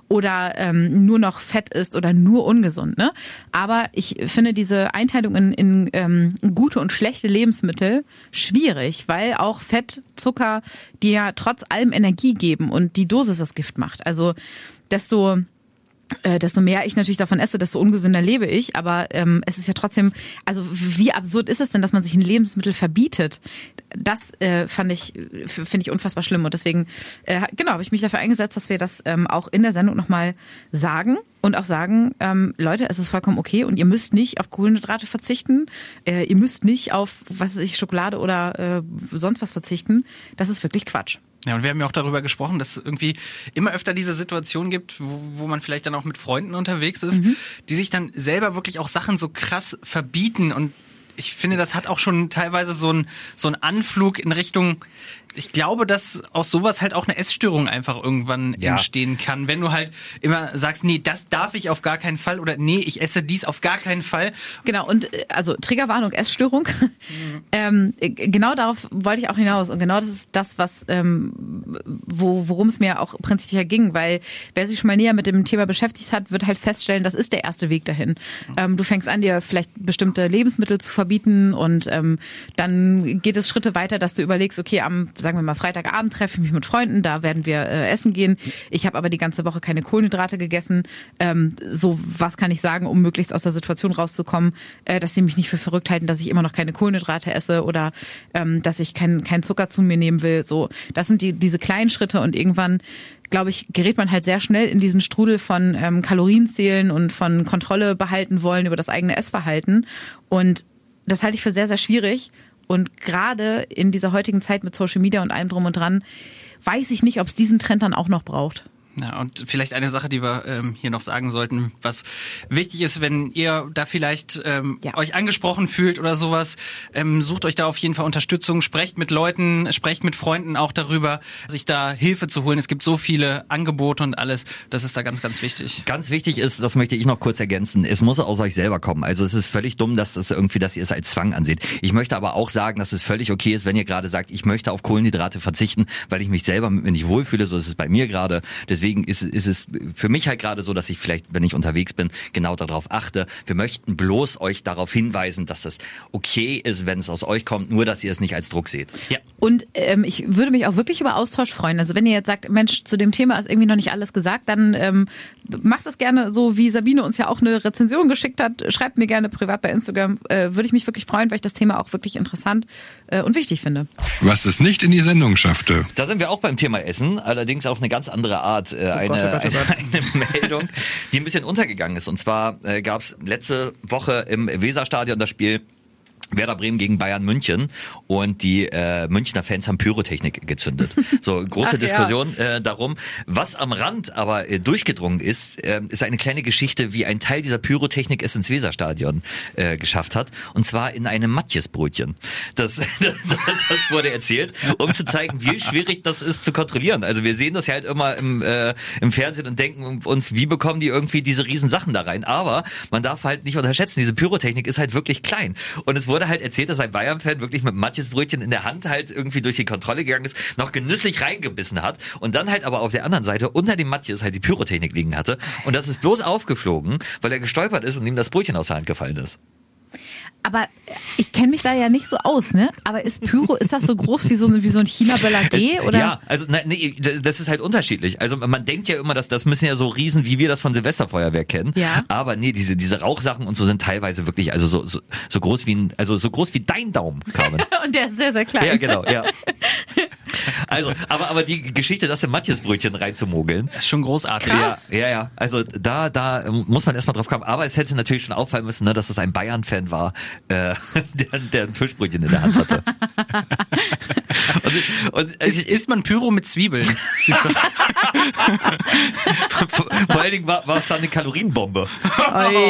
oder ähm, nur noch fett ist oder nur ungesund. Ne? Aber ich finde diese Einteilung in, in ähm, gute und schlechte Lebensmittel schwierig, weil auch Fett, Zucker, die ja trotz allem Energie geben und die Dosis das Gift macht. Also desto äh, desto mehr ich natürlich davon esse, desto ungesünder lebe ich. Aber ähm, es ist ja trotzdem, also wie absurd ist es denn, dass man sich ein Lebensmittel verbietet? Das äh, fand ich, finde ich unfassbar schlimm. Und deswegen, äh, genau, habe ich mich dafür eingesetzt, dass wir das ähm, auch in der Sendung nochmal sagen und auch sagen, ähm, Leute, es ist vollkommen okay und ihr müsst nicht auf Kohlenhydrate verzichten, äh, ihr müsst nicht auf, was weiß ich, Schokolade oder äh, sonst was verzichten. Das ist wirklich Quatsch. Ja, und wir haben ja auch darüber gesprochen, dass es irgendwie immer öfter diese Situation gibt, wo, wo man vielleicht dann auch mit Freunden unterwegs ist, mhm. die sich dann selber wirklich auch Sachen so krass verbieten und ich finde, das hat auch schon teilweise so ein so ein Anflug in Richtung, ich glaube, dass aus sowas halt auch eine Essstörung einfach irgendwann ja. entstehen kann. Wenn du halt immer sagst, nee, das darf ich auf gar keinen Fall oder nee, ich esse dies auf gar keinen Fall. Genau, und äh, also Triggerwarnung, Essstörung. Mhm. <laughs> ähm, genau darauf wollte ich auch hinaus. Und genau das ist das, was ähm, wo, worum es mir auch prinzipiell ging, weil wer sich schon mal näher mit dem Thema beschäftigt hat, wird halt feststellen, das ist der erste Weg dahin. Mhm. Ähm, du fängst an, dir vielleicht bestimmte Lebensmittel zu verbieten und ähm, dann geht es Schritte weiter, dass du überlegst, okay, am sagen wir mal, Freitagabend treffe ich mich mit Freunden, da werden wir äh, essen gehen. Ich habe aber die ganze Woche keine Kohlenhydrate gegessen. Ähm, so, was kann ich sagen, um möglichst aus der Situation rauszukommen, äh, dass sie mich nicht für verrückt halten, dass ich immer noch keine Kohlenhydrate esse oder ähm, dass ich keinen kein Zucker zu mir nehmen will. So, das sind die, diese kleinen Schritte und irgendwann glaube ich, gerät man halt sehr schnell in diesen Strudel von ähm, Kalorienzählen und von Kontrolle behalten wollen über das eigene Essverhalten. Und das halte ich für sehr, sehr schwierig. Und gerade in dieser heutigen Zeit mit Social Media und allem drum und dran, weiß ich nicht, ob es diesen Trend dann auch noch braucht. Ja, und vielleicht eine Sache, die wir ähm, hier noch sagen sollten, was wichtig ist, wenn ihr da vielleicht ähm, ja. euch angesprochen fühlt oder sowas, ähm, sucht euch da auf jeden Fall Unterstützung, sprecht mit Leuten, sprecht mit Freunden auch darüber, sich da Hilfe zu holen. Es gibt so viele Angebote und alles, das ist da ganz, ganz wichtig. Ganz wichtig ist, das möchte ich noch kurz ergänzen, es muss aus euch selber kommen. Also es ist völlig dumm, dass das irgendwie, dass ihr es als Zwang anseht. Ich möchte aber auch sagen, dass es völlig okay ist, wenn ihr gerade sagt, ich möchte auf Kohlenhydrate verzichten, weil ich mich selber mit mir nicht wohlfühle, so ist es bei mir gerade. Deswegen deswegen ist, ist es für mich halt gerade so, dass ich vielleicht, wenn ich unterwegs bin, genau darauf achte. Wir möchten bloß euch darauf hinweisen, dass das okay ist, wenn es aus euch kommt, nur dass ihr es nicht als Druck seht. Ja. Und ähm, ich würde mich auch wirklich über Austausch freuen. Also wenn ihr jetzt sagt, Mensch, zu dem Thema ist irgendwie noch nicht alles gesagt, dann ähm, macht das gerne so, wie Sabine uns ja auch eine Rezension geschickt hat. Schreibt mir gerne privat bei Instagram. Äh, würde ich mich wirklich freuen, weil ich das Thema auch wirklich interessant äh, und wichtig finde. Was es nicht in die Sendung schaffte. Da sind wir auch beim Thema Essen, allerdings auf eine ganz andere Art. Äh, oh eine, Gott, oh Gott, oh Gott. eine, eine Meldung, die ein bisschen untergegangen ist. Und zwar äh, gab es letzte Woche im Weserstadion das Spiel Werder Bremen gegen Bayern München und die äh, Münchner Fans haben Pyrotechnik gezündet. So große Ach, Diskussion ja. äh, darum. Was am Rand aber äh, durchgedrungen ist, äh, ist eine kleine Geschichte, wie ein Teil dieser Pyrotechnik es ins Weserstadion äh, geschafft hat. Und zwar in einem Matjesbrötchen. Das, <laughs> das wurde erzählt, um zu zeigen, wie schwierig das ist zu kontrollieren. Also wir sehen das ja halt immer im, äh, im Fernsehen und denken uns, wie bekommen die irgendwie diese riesen Sachen da rein? Aber man darf halt nicht unterschätzen, diese Pyrotechnik ist halt wirklich klein. Und es wurde wurde halt erzählt, dass ein Bayern-Fan wirklich mit Matjes Brötchen in der Hand halt irgendwie durch die Kontrolle gegangen ist, noch genüsslich reingebissen hat und dann halt aber auf der anderen Seite unter dem Matjes halt die Pyrotechnik liegen hatte. Und das ist bloß aufgeflogen, weil er gestolpert ist und ihm das Brötchen aus der Hand gefallen ist. Aber ich kenne mich da ja nicht so aus, ne? Aber ist Pyro, ist das so groß wie so, ein wie so ein China-Bella D? Oder? Ja, also na, nee, das ist halt unterschiedlich. Also man denkt ja immer, dass das müssen ja so Riesen, wie wir das von Silvesterfeuerwehr kennen. Ja. Aber nee, diese, diese Rauchsachen und so sind teilweise wirklich, also so, so, so groß wie ein, also so groß wie dein Daumen, Carmen. <laughs> und der ist sehr, sehr klein. Ja, genau, ja. <laughs> Also, aber, aber die Geschichte, das in Matjesbrötchen reinzumogeln. Das ist schon großartig. Krass. Ja, ja, ja. Also da, da ähm, muss man erstmal drauf kommen. Aber es hätte natürlich schon auffallen müssen, ne, dass es ein Bayern-Fan war, äh, <laughs> der, der ein Fischbrötchen in der Hand hatte. <laughs> und, und Ist, isst man Pyro mit Zwiebeln? <laughs> Vor, vor allen Dingen war, war es dann eine Kalorienbombe.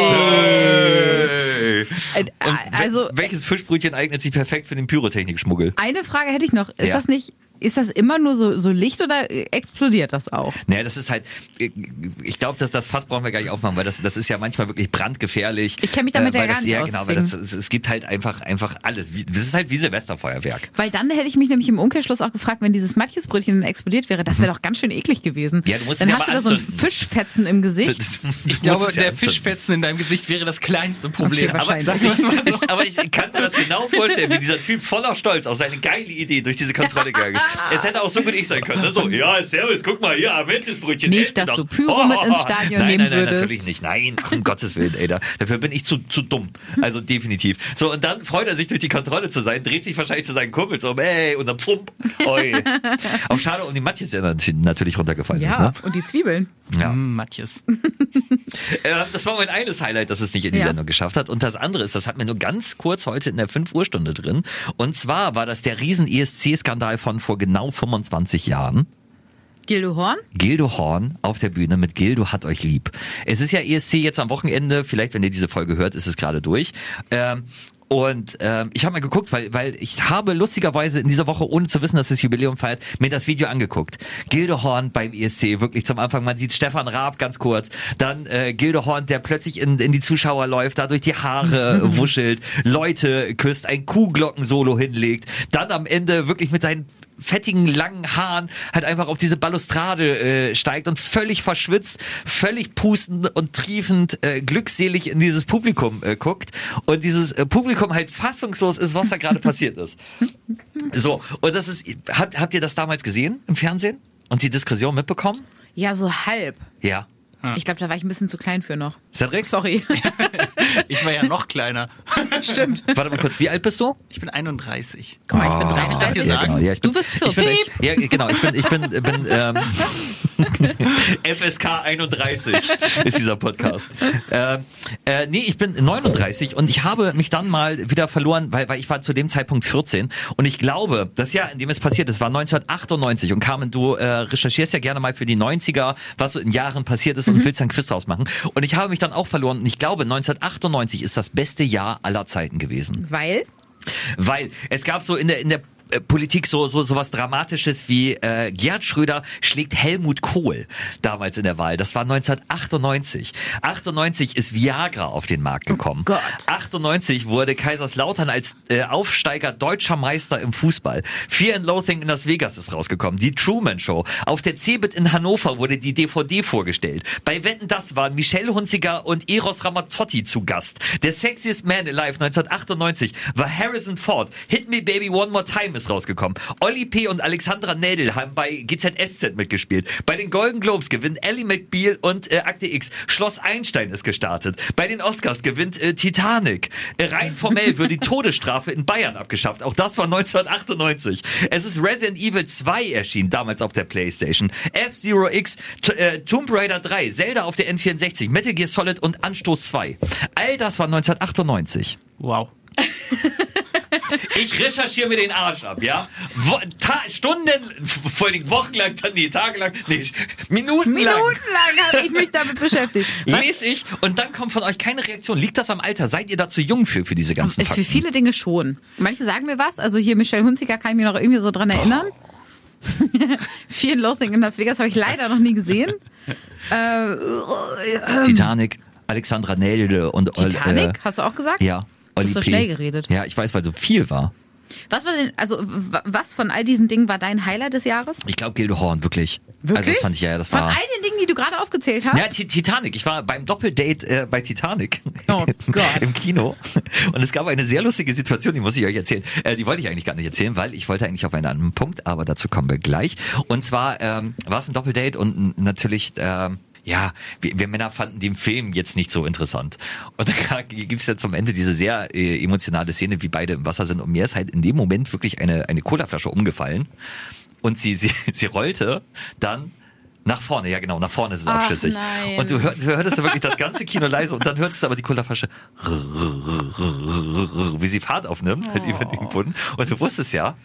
Hey. Äh, we- Also welches Fischbrötchen eignet sich perfekt für den Pyrotechnikschmuggel? eine Frage hätte ich noch. Ist Ja. das nicht, ist das immer nur so, so Licht oder explodiert das auch? Naja, das ist halt, ich glaube, dass das Fass brauchen wir gar nicht aufmachen, weil das, das ist ja manchmal wirklich brandgefährlich. Ich kenn mich damit ja weil gar das, nicht Ja, aus, genau, weil das, es gibt halt einfach, einfach alles. Das ist halt wie Silvesterfeuerwerk. Weil dann hätte ich mich nämlich im Umkehrschluss auch gefragt, wenn dieses Matjesbrötchen dann explodiert wäre, das wäre doch ganz schön eklig gewesen. Mhm. Ja, du musst dann es ja hast du mal da so ein. Fischfetzen im Gesicht. Das- Ich du glaube, ja der. Fischfetzen in deinem Gesicht wäre das kleinste Problem. Okay, wahrscheinlich. So. Ich, aber ich kann mir das genau vorstellen, wie dieser Typ voller Stolz auf seine geile Idee durch diese Kontrolle gegangen ist. Es hätte auch so gut ich sein können. Ne? So, ja, servus, guck mal hier, Aventisbrötchen. Nicht, ihr dass doch. du Pyro mit ins Stadion nein, nehmen nein, nein, würdest. natürlich nicht. Nein, ach, um Gottes Willen, ey. Da, dafür bin ich zu, zu dumm. Also definitiv. So, und dann freut er sich durch die Kontrolle zu sein, dreht sich wahrscheinlich zu seinen Kumpels um, ey, und dann pfump. Oi. <laughs> Auch schade um die Matjes, der natürlich runtergefallen ist. ja, Ne? und die Zwiebeln. Ja. Hm, Matjes. Äh, das war mein eines Highlight, dass es nicht in die Ja. Sendung geschafft hat. Und das andere ist, das hat mir nur ganz kurz heute in der 5 Uhr Stunde drin. Und zwar war das der riesen ESC-Skandal von vor genau 25 Jahren. Gildo Horn? Gildo Horn auf der Bühne mit Gildo hat euch lieb. Es ist ja ESC jetzt am Wochenende, vielleicht wenn ihr diese Folge hört, ist es gerade durch. Ähm, und ähm, ich habe mal geguckt, weil, weil ich habe lustigerweise in dieser Woche, ohne zu wissen, dass das Jubiläum feiert, mir das Video angeguckt. Gildo Horn beim ESC, wirklich zum Anfang. Man sieht Stefan Raab ganz kurz. Dann äh, Gildo Horn, der plötzlich in, in die Zuschauer läuft, dadurch die Haare <laughs> wuschelt, Leute küsst, ein Kuhglocken-Solo hinlegt. Dann am Ende wirklich mit seinen fettigen, langen Haaren halt einfach auf diese Balustrade äh, steigt und völlig verschwitzt, völlig pustend und triefend, äh, glückselig in dieses Publikum äh, guckt und dieses äh, Publikum halt fassungslos ist, was da gerade passiert ist. <laughs> So, und das ist, habt, habt ihr das damals gesehen im Fernsehen und die Diskussion mitbekommen? Ja, so halb. Ja. Ich glaube, da war ich ein bisschen zu klein für noch. Cedric? Sorry. <laughs> Ich war ja noch kleiner. Stimmt. Warte mal kurz, wie alt bist du? Ich bin 31. Guck mal, ich bin Ah. 33. das hier sagen? Ja, ich bin, Du bist ich bin, 40. Ja, genau, ich bin, ich bin, bin ähm, <laughs> FSK 31 ist dieser Podcast. Ähm, äh, nee, ich bin 39 und ich habe mich dann mal wieder verloren, weil, weil ich war zu dem Zeitpunkt 14 und ich glaube, das Jahr, in dem es passiert ist, war 1998 und Carmen, du äh, recherchierst ja gerne mal für die 90er, was so in Jahren passiert ist und willst dann Quiz draus machen und ich habe mich dann auch verloren und ich glaube, 1998 ist das beste Jahr aller Zeiten gewesen. Weil? Weil es gab so in der, in der Politik so, so, so was Dramatisches wie äh, Gerhard Schröder schlägt Helmut Kohl damals in der Wahl. Das war 1998. 98 ist Viagra auf den Markt gekommen. Gott. 98 wurde Kaiserslautern als äh, Aufsteiger deutscher Meister im Fußball. Fear and Loathing in Las Vegas ist rausgekommen. Die Truman Show. Auf der Cebit in Hannover wurde die DVD vorgestellt. Bei Wetten, das waren Michelle Hunziker und Eros Ramazzotti zu Gast. Der Sexiest Man Alive 1998 war Harrison Ford. Hit Me Baby One More Time ist rausgekommen. Olli P. und Alexandra Nädel haben bei GZSZ mitgespielt. Bei den Golden Globes gewinnen Ellie McBeal und äh, Akte X. Schloss Einstein ist gestartet. Bei den Oscars gewinnt äh, Titanic. Äh, rein formell wird die Todesstrafe in Bayern abgeschafft. Auch das war 1998. Es ist Resident Evil 2 erschienen, damals auf der Playstation. F-Zero X, T äh, Tomb Raider 3, Zelda auf der N64, Metal Gear Solid und Anstoß 2. All das war 1998. Wow. <laughs> Ich recherchiere mir den Arsch ab, ja? Wo, ta Stunden, vor Dingen wochenlang, nee, tagelang, nee, minutenlang. Minutenlang habe ich mich damit beschäftigt. <laughs> Lese ich und dann kommt von euch keine Reaktion. Liegt das am Alter? Seid ihr da zu jung für, für diese ganzen Für Fakten? viele Dinge schon. Manche sagen mir was. Also hier Michelle Hunziker kann ich mir noch irgendwie so dran erinnern. <laughs> Fear and Loathing in Las Vegas habe ich leider noch nie gesehen. <laughs> Äh, Titanic, Alexandra Nelde und Titanic, Äh, hast du auch gesagt? ja. Du hast Oli so P. schnell geredet. Ja, ich weiß, weil so viel war. Was war denn, also was von all diesen Dingen war dein Highlight des Jahres? Ich glaube Gildo Horn, wirklich. Wirklich? Also das fand ich ja, das Von war. all den Dingen, die du gerade aufgezählt hast? Ja, Ti- Titanic. Ich war beim Doppeldate äh, bei Titanic Oh <laughs> Gott. im Kino und es gab eine sehr lustige Situation, die muss ich euch erzählen. Äh, die wollte ich eigentlich gar nicht erzählen, weil ich wollte eigentlich auf einen anderen Punkt, aber dazu kommen wir gleich. Und zwar ähm, war es ein Doppeldate und natürlich ähm, ja, wir, wir Männer fanden den Film jetzt nicht so interessant. Und da <laughs> gibt's ja zum Ende diese sehr äh, emotionale Szene, wie beide im Wasser sind. Und mir ist halt in dem Moment wirklich eine, eine Colaflasche umgefallen. und sie, <laughs> sie, sie rollte dann nach vorne, ja genau, nach vorne ist es Ach, abschüssig. nein. Und du, hör, du hörtest ja wirklich das ganze Kino leise und dann hörtest du aber die Colaflasche, <laughs> wie sie Fahrt aufnimmt über den Boden. Und du wusstest ja,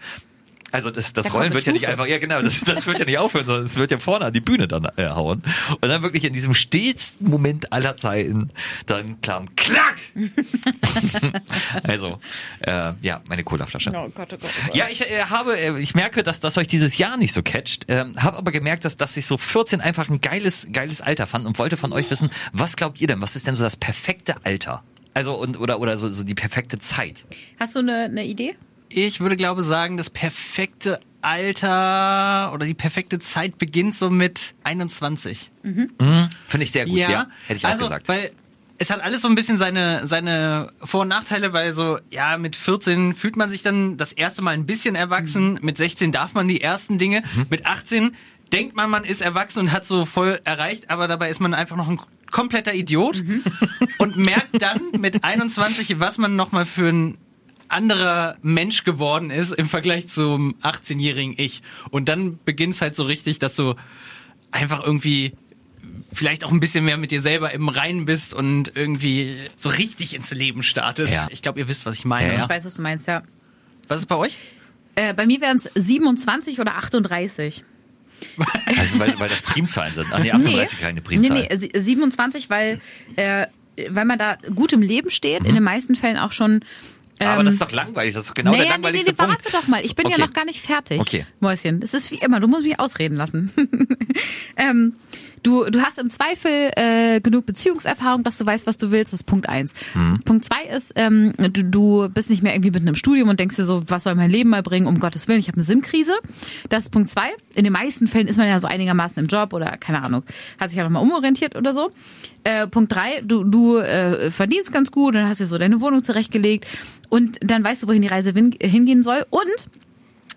also das, das Da Rollen wird ja nicht Stufe. einfach, ja genau, das, das wird ja nicht aufhören, sondern es wird ja vorne an die Bühne dann äh, hauen. Und dann wirklich in diesem stillsten Moment aller Zeiten, dann kam Klack! <laughs> also, äh, ja, meine Colaflasche. Oh Gott, oh Gott, oh Gott. Ja, ich äh, habe, äh, ich merke, dass das euch dieses Jahr nicht so catcht. Ähm, habe aber gemerkt, dass, dass ich so 14 einfach ein geiles, geiles Alter fand und wollte von euch wissen, was glaubt ihr denn? Was ist denn so das perfekte Alter? Also und oder oder so, so die perfekte Zeit. Hast du eine, eine Idee? Ich würde glaube sagen, das perfekte Alter oder die perfekte Zeit beginnt so mit 21. Finde ich sehr gut, ja. Hätte ich auch also, gesagt. Weil es hat alles so ein bisschen seine, seine Vor- und Nachteile, weil so, ja, mit 14 fühlt man sich dann das erste Mal ein bisschen erwachsen, mit 16 darf man die ersten Dinge, Mhm. mit 18 denkt man, man ist erwachsen und hat so voll erreicht, aber dabei ist man einfach noch ein kompletter Idiot Mhm. <laughs> und merkt dann mit 21, was man nochmal für ein anderer Mensch geworden ist im Vergleich zum 18-jährigen Ich. Und dann beginnt es halt so richtig, dass du einfach irgendwie vielleicht auch ein bisschen mehr mit dir selber im Reinen bist und irgendwie so richtig ins Leben startest. Ja. Ich glaube, ihr wisst, was ich meine. Ja, ja. Ich weiß, was du meinst, ja. Was ist bei euch? Äh, bei mir wären es 27 oder 38. <laughs> Also weil, weil das Primzahlen sind. Ach nee, 38 keine nee, Primzahl. nee, sie- 27, weil, äh, weil man da gut im Leben steht, in den meisten Fällen auch schon. Ähm, aber das ist doch langweilig. Das ist doch genau der naja, nee, nee, langweiligste nee, Punkt. warte doch mal. Ich bin Okay. ja noch gar nicht fertig. Okay. Mäuschen, es ist wie immer, du musst mich ausreden lassen. <laughs> ähm, du, du hast im Zweifel äh, genug Beziehungserfahrung, dass du weißt, was du willst. Das ist Punkt eins. Mhm. Punkt zwei ist, ähm, du, du bist nicht mehr irgendwie mitten im Studium und denkst dir so, was soll mein Leben mal bringen? Um Gottes Willen, ich habe eine Sinnkrise. Das ist Punkt zwei. In den meisten Fällen ist man ja so einigermaßen im Job oder keine Ahnung, hat sich ja nochmal umorientiert oder so. Äh, Punkt drei, du, du äh, verdienst ganz gut, dann hast du so deine Wohnung zurechtgelegt und dann weißt du, wohin die Reise hingehen soll. Und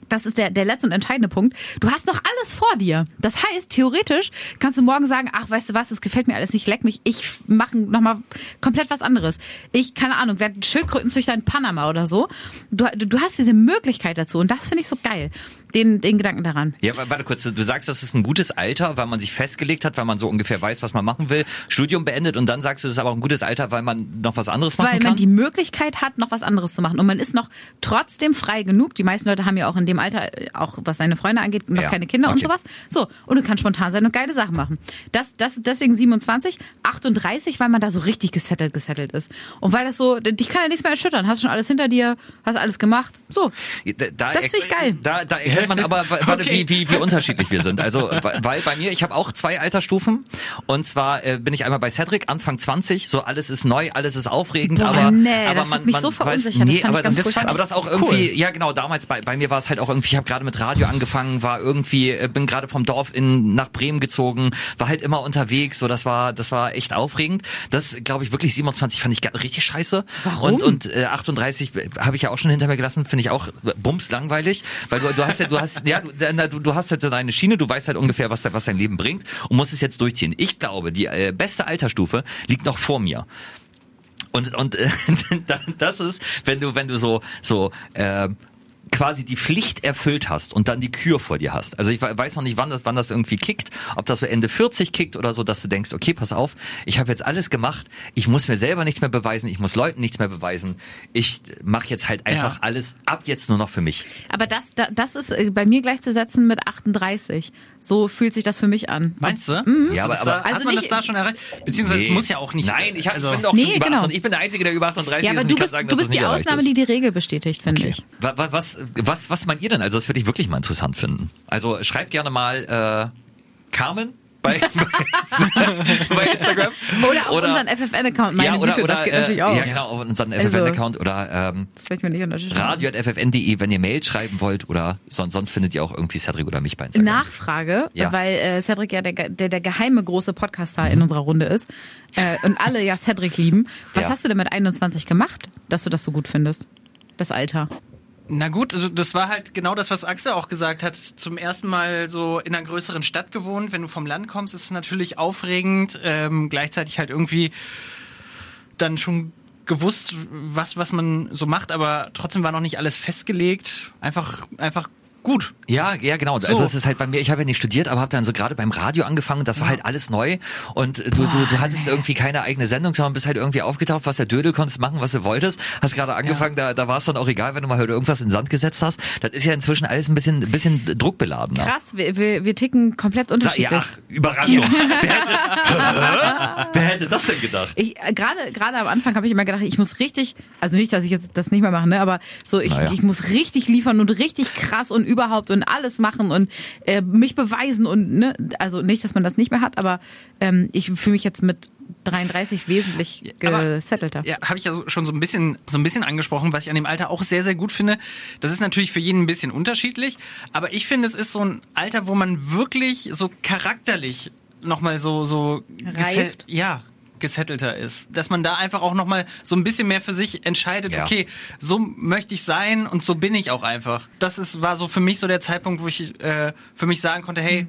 das ist der, der letzte und entscheidende Punkt. Du hast noch alles vor dir. Das heißt, theoretisch kannst du morgen sagen, ach, weißt du was, das gefällt mir alles nicht, leck mich, ich mache nochmal komplett was anderes. Ich, keine Ahnung, werde Schildkrötenzüchter in Panama oder so. Du, du, hast diese Möglichkeit dazu und das finde ich so geil, den, den Gedanken daran. Ja, wa- warte kurz, du sagst, das ist ein gutes Alter, weil man sich festgelegt hat, weil man so ungefähr weiß, was man machen will, Studium beendet und dann sagst du, es ist aber auch ein gutes Alter, weil man noch was anderes machen Weil kann? man die Möglichkeit hat, noch was anderes zu machen. Und man ist noch trotzdem frei genug. Die meisten Leute haben ja auch in dem Alter, äh, auch was seine Freunde angeht, noch Ja, keine Kinder und okay. sowas. So, und du kannst spontan sein und geile Sachen machen. Das, das deswegen 27, 38, weil man da so richtig gesettelt, gesettelt ist. Und weil das so, dich kann ja nichts mehr erschüttern. Hast schon alles hinter dir, hast alles gemacht. So. Da, da Das finde ich geil. Da, da erkennt man aber, wa- warte, Okay. wie, wie, wie unterschiedlich wir sind. Also, weil bei mir, ich habe auch zwei Altersstufen. Und zwar äh, bin ich einmal bei Cedric, Anfang 20, so alles ist neu, alles ist aufregend, Boah, aber, nee, aber das man, hat mich man so weiß, verunsichert. Das nee, ich aber ganz das, aber das auch irgendwie, ja genau, damals bei, bei mir war es halt auch irgendwie, ich habe gerade mit Radio angefangen, war irgendwie, äh, bin gerade vom Dorf in nach Bremen gezogen, war halt immer unterwegs, so das war, das war echt aufregend. Das glaube ich wirklich 27 fand ich richtig scheiße. Warum? Und, und äh, 38 habe ich ja auch schon hinter mir gelassen, finde ich auch bums langweilig, weil du, du hast ja, du hast, ja, du, du hast halt so deine Schiene, du weißt halt ungefähr, was, was dein Leben bringt und musst es jetzt durchziehen. Ich glaube, die äh, beste Altersstufe liegt noch vor mir. Und, und äh, <laughs> das ist, wenn du, wenn du so, so, äh, quasi die Pflicht erfüllt hast und dann die Kür vor dir hast. Also ich we- weiß noch nicht, wann das, wann das irgendwie kickt, ob das so Ende 40 kickt oder so, dass du denkst, okay, pass auf, ich habe jetzt alles gemacht, ich muss mir selber nichts mehr beweisen, ich muss Leuten nichts mehr beweisen, ich mache jetzt halt einfach Ja. alles ab jetzt nur noch für mich. Aber das, da- das ist äh, bei mir gleichzusetzen mit 38. So fühlt sich das für mich an. Meinst du? Ja, Hast du aber- das da, aber- hat Also man nicht- das da schon erreicht? Beziehungsweise es Nee. muss ja auch nicht. Nein, ich, hab, also, ich bin doch Nee, schon über genau. 38, ich bin der Einzige, der über 38 Ja, ist aber und du bist, sagen, du dass bist es die Ausnahme, ist. die die Regel bestätigt, finde ich. Wa- wa- Was, was, was meint ihr denn? Also das würde ich wirklich mal interessant finden. Also schreibt gerne mal äh, Carmen bei, <laughs> bei, bei Instagram. Oder auf unseren FFN-Account. Ja, oder, Güte, oder, das geht äh, natürlich auch. Ja, genau, auf unseren Also- FFN-Account oder ähm, radio.ffn.de, wenn ihr Mail schreiben wollt oder sonst, sonst findet ihr auch irgendwie Cedric oder mich bei Instagram. Nachfrage, Ja. weil äh, Cedric ja der, der, der geheime große Podcaster in unserer Runde ist äh, und alle ja Cedric lieben. Was Ja. hast du denn mit 21 gemacht, dass du das so gut findest? Das Alter. Na gut, also das war halt genau das, was Axel auch gesagt hat. Zum ersten Mal so in einer größeren Stadt gewohnt. Wenn du vom Land kommst, ist es natürlich aufregend. Ähm, gleichzeitig halt irgendwie dann schon gewusst, was, was man so macht, aber trotzdem war noch nicht alles festgelegt. Einfach, einfach gut. Ja, ja, genau. Also es ist halt bei mir, ich habe ja nicht studiert, aber habe dann so gerade beim Radio angefangen das war halt alles neu und du, du, du hattest irgendwie keine eigene Sendung, sondern bist halt irgendwie aufgetaucht, was der Dödel konntest machen, was du wolltest. Hast gerade angefangen, da, da war es dann auch egal, wenn du mal heute irgendwas in den Sand gesetzt hast. Das ist ja inzwischen alles ein bisschen, ein bisschen druckbeladener. Krass, wir, wir, wir ticken komplett unterschiedlich. Ja, ach, Überraschung. <laughs> wer, hätte, <laughs> wer hätte das denn gedacht? Gerade gerade am Anfang habe ich immer gedacht, ich muss richtig, also nicht, dass ich jetzt das nicht mehr mache, ne, aber so ich, Naja. ich muss richtig liefern und richtig krass und überhaupt und alles machen und äh, mich beweisen und ne, also nicht, dass man das nicht mehr hat, aber ähm, ich fühle mich jetzt mit 33 wesentlich aber- gesettelter. Ja, habe ich ja schon so ein bisschen so ein bisschen angesprochen, was ich an dem Alter auch sehr sehr gut finde. Das ist natürlich für jeden ein bisschen unterschiedlich, aber ich finde, es ist so ein Alter, wo man wirklich so charakterlich noch mal so so Reift. ja, gesettelter ist, dass man da einfach auch noch mal so ein bisschen mehr für sich entscheidet, Ja. okay, so möchte ich sein und so bin ich auch einfach. Das ist war so für mich so der Zeitpunkt, wo ich äh, für mich sagen konnte, hey,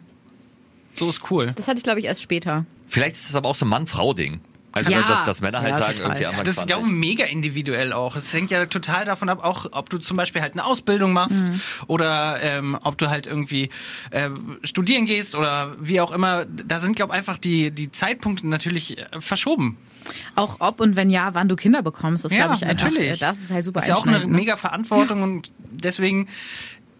so ist cool. Das hatte ich glaube ich erst später. Vielleicht ist das aber auch so ein Mann-Frau-Ding. Also Ja. dass, dass Männer halt Ja, sagen, total. irgendwie Anfang Das ist, 20. glaube ich, mega individuell auch. Es hängt ja total davon ab, auch ob du zum Beispiel halt eine Ausbildung machst Mhm. oder ähm, ob du halt irgendwie äh, studieren gehst oder wie auch immer. Da sind, glaube ich, einfach die, die Zeitpunkte natürlich äh, verschoben. Auch ob und wenn ja, wann du Kinder bekommst, das Ja, glaube ich einfach. natürlich. äh, Das ist halt super Das ist ja auch eine ne? mega Verantwortung und deswegen,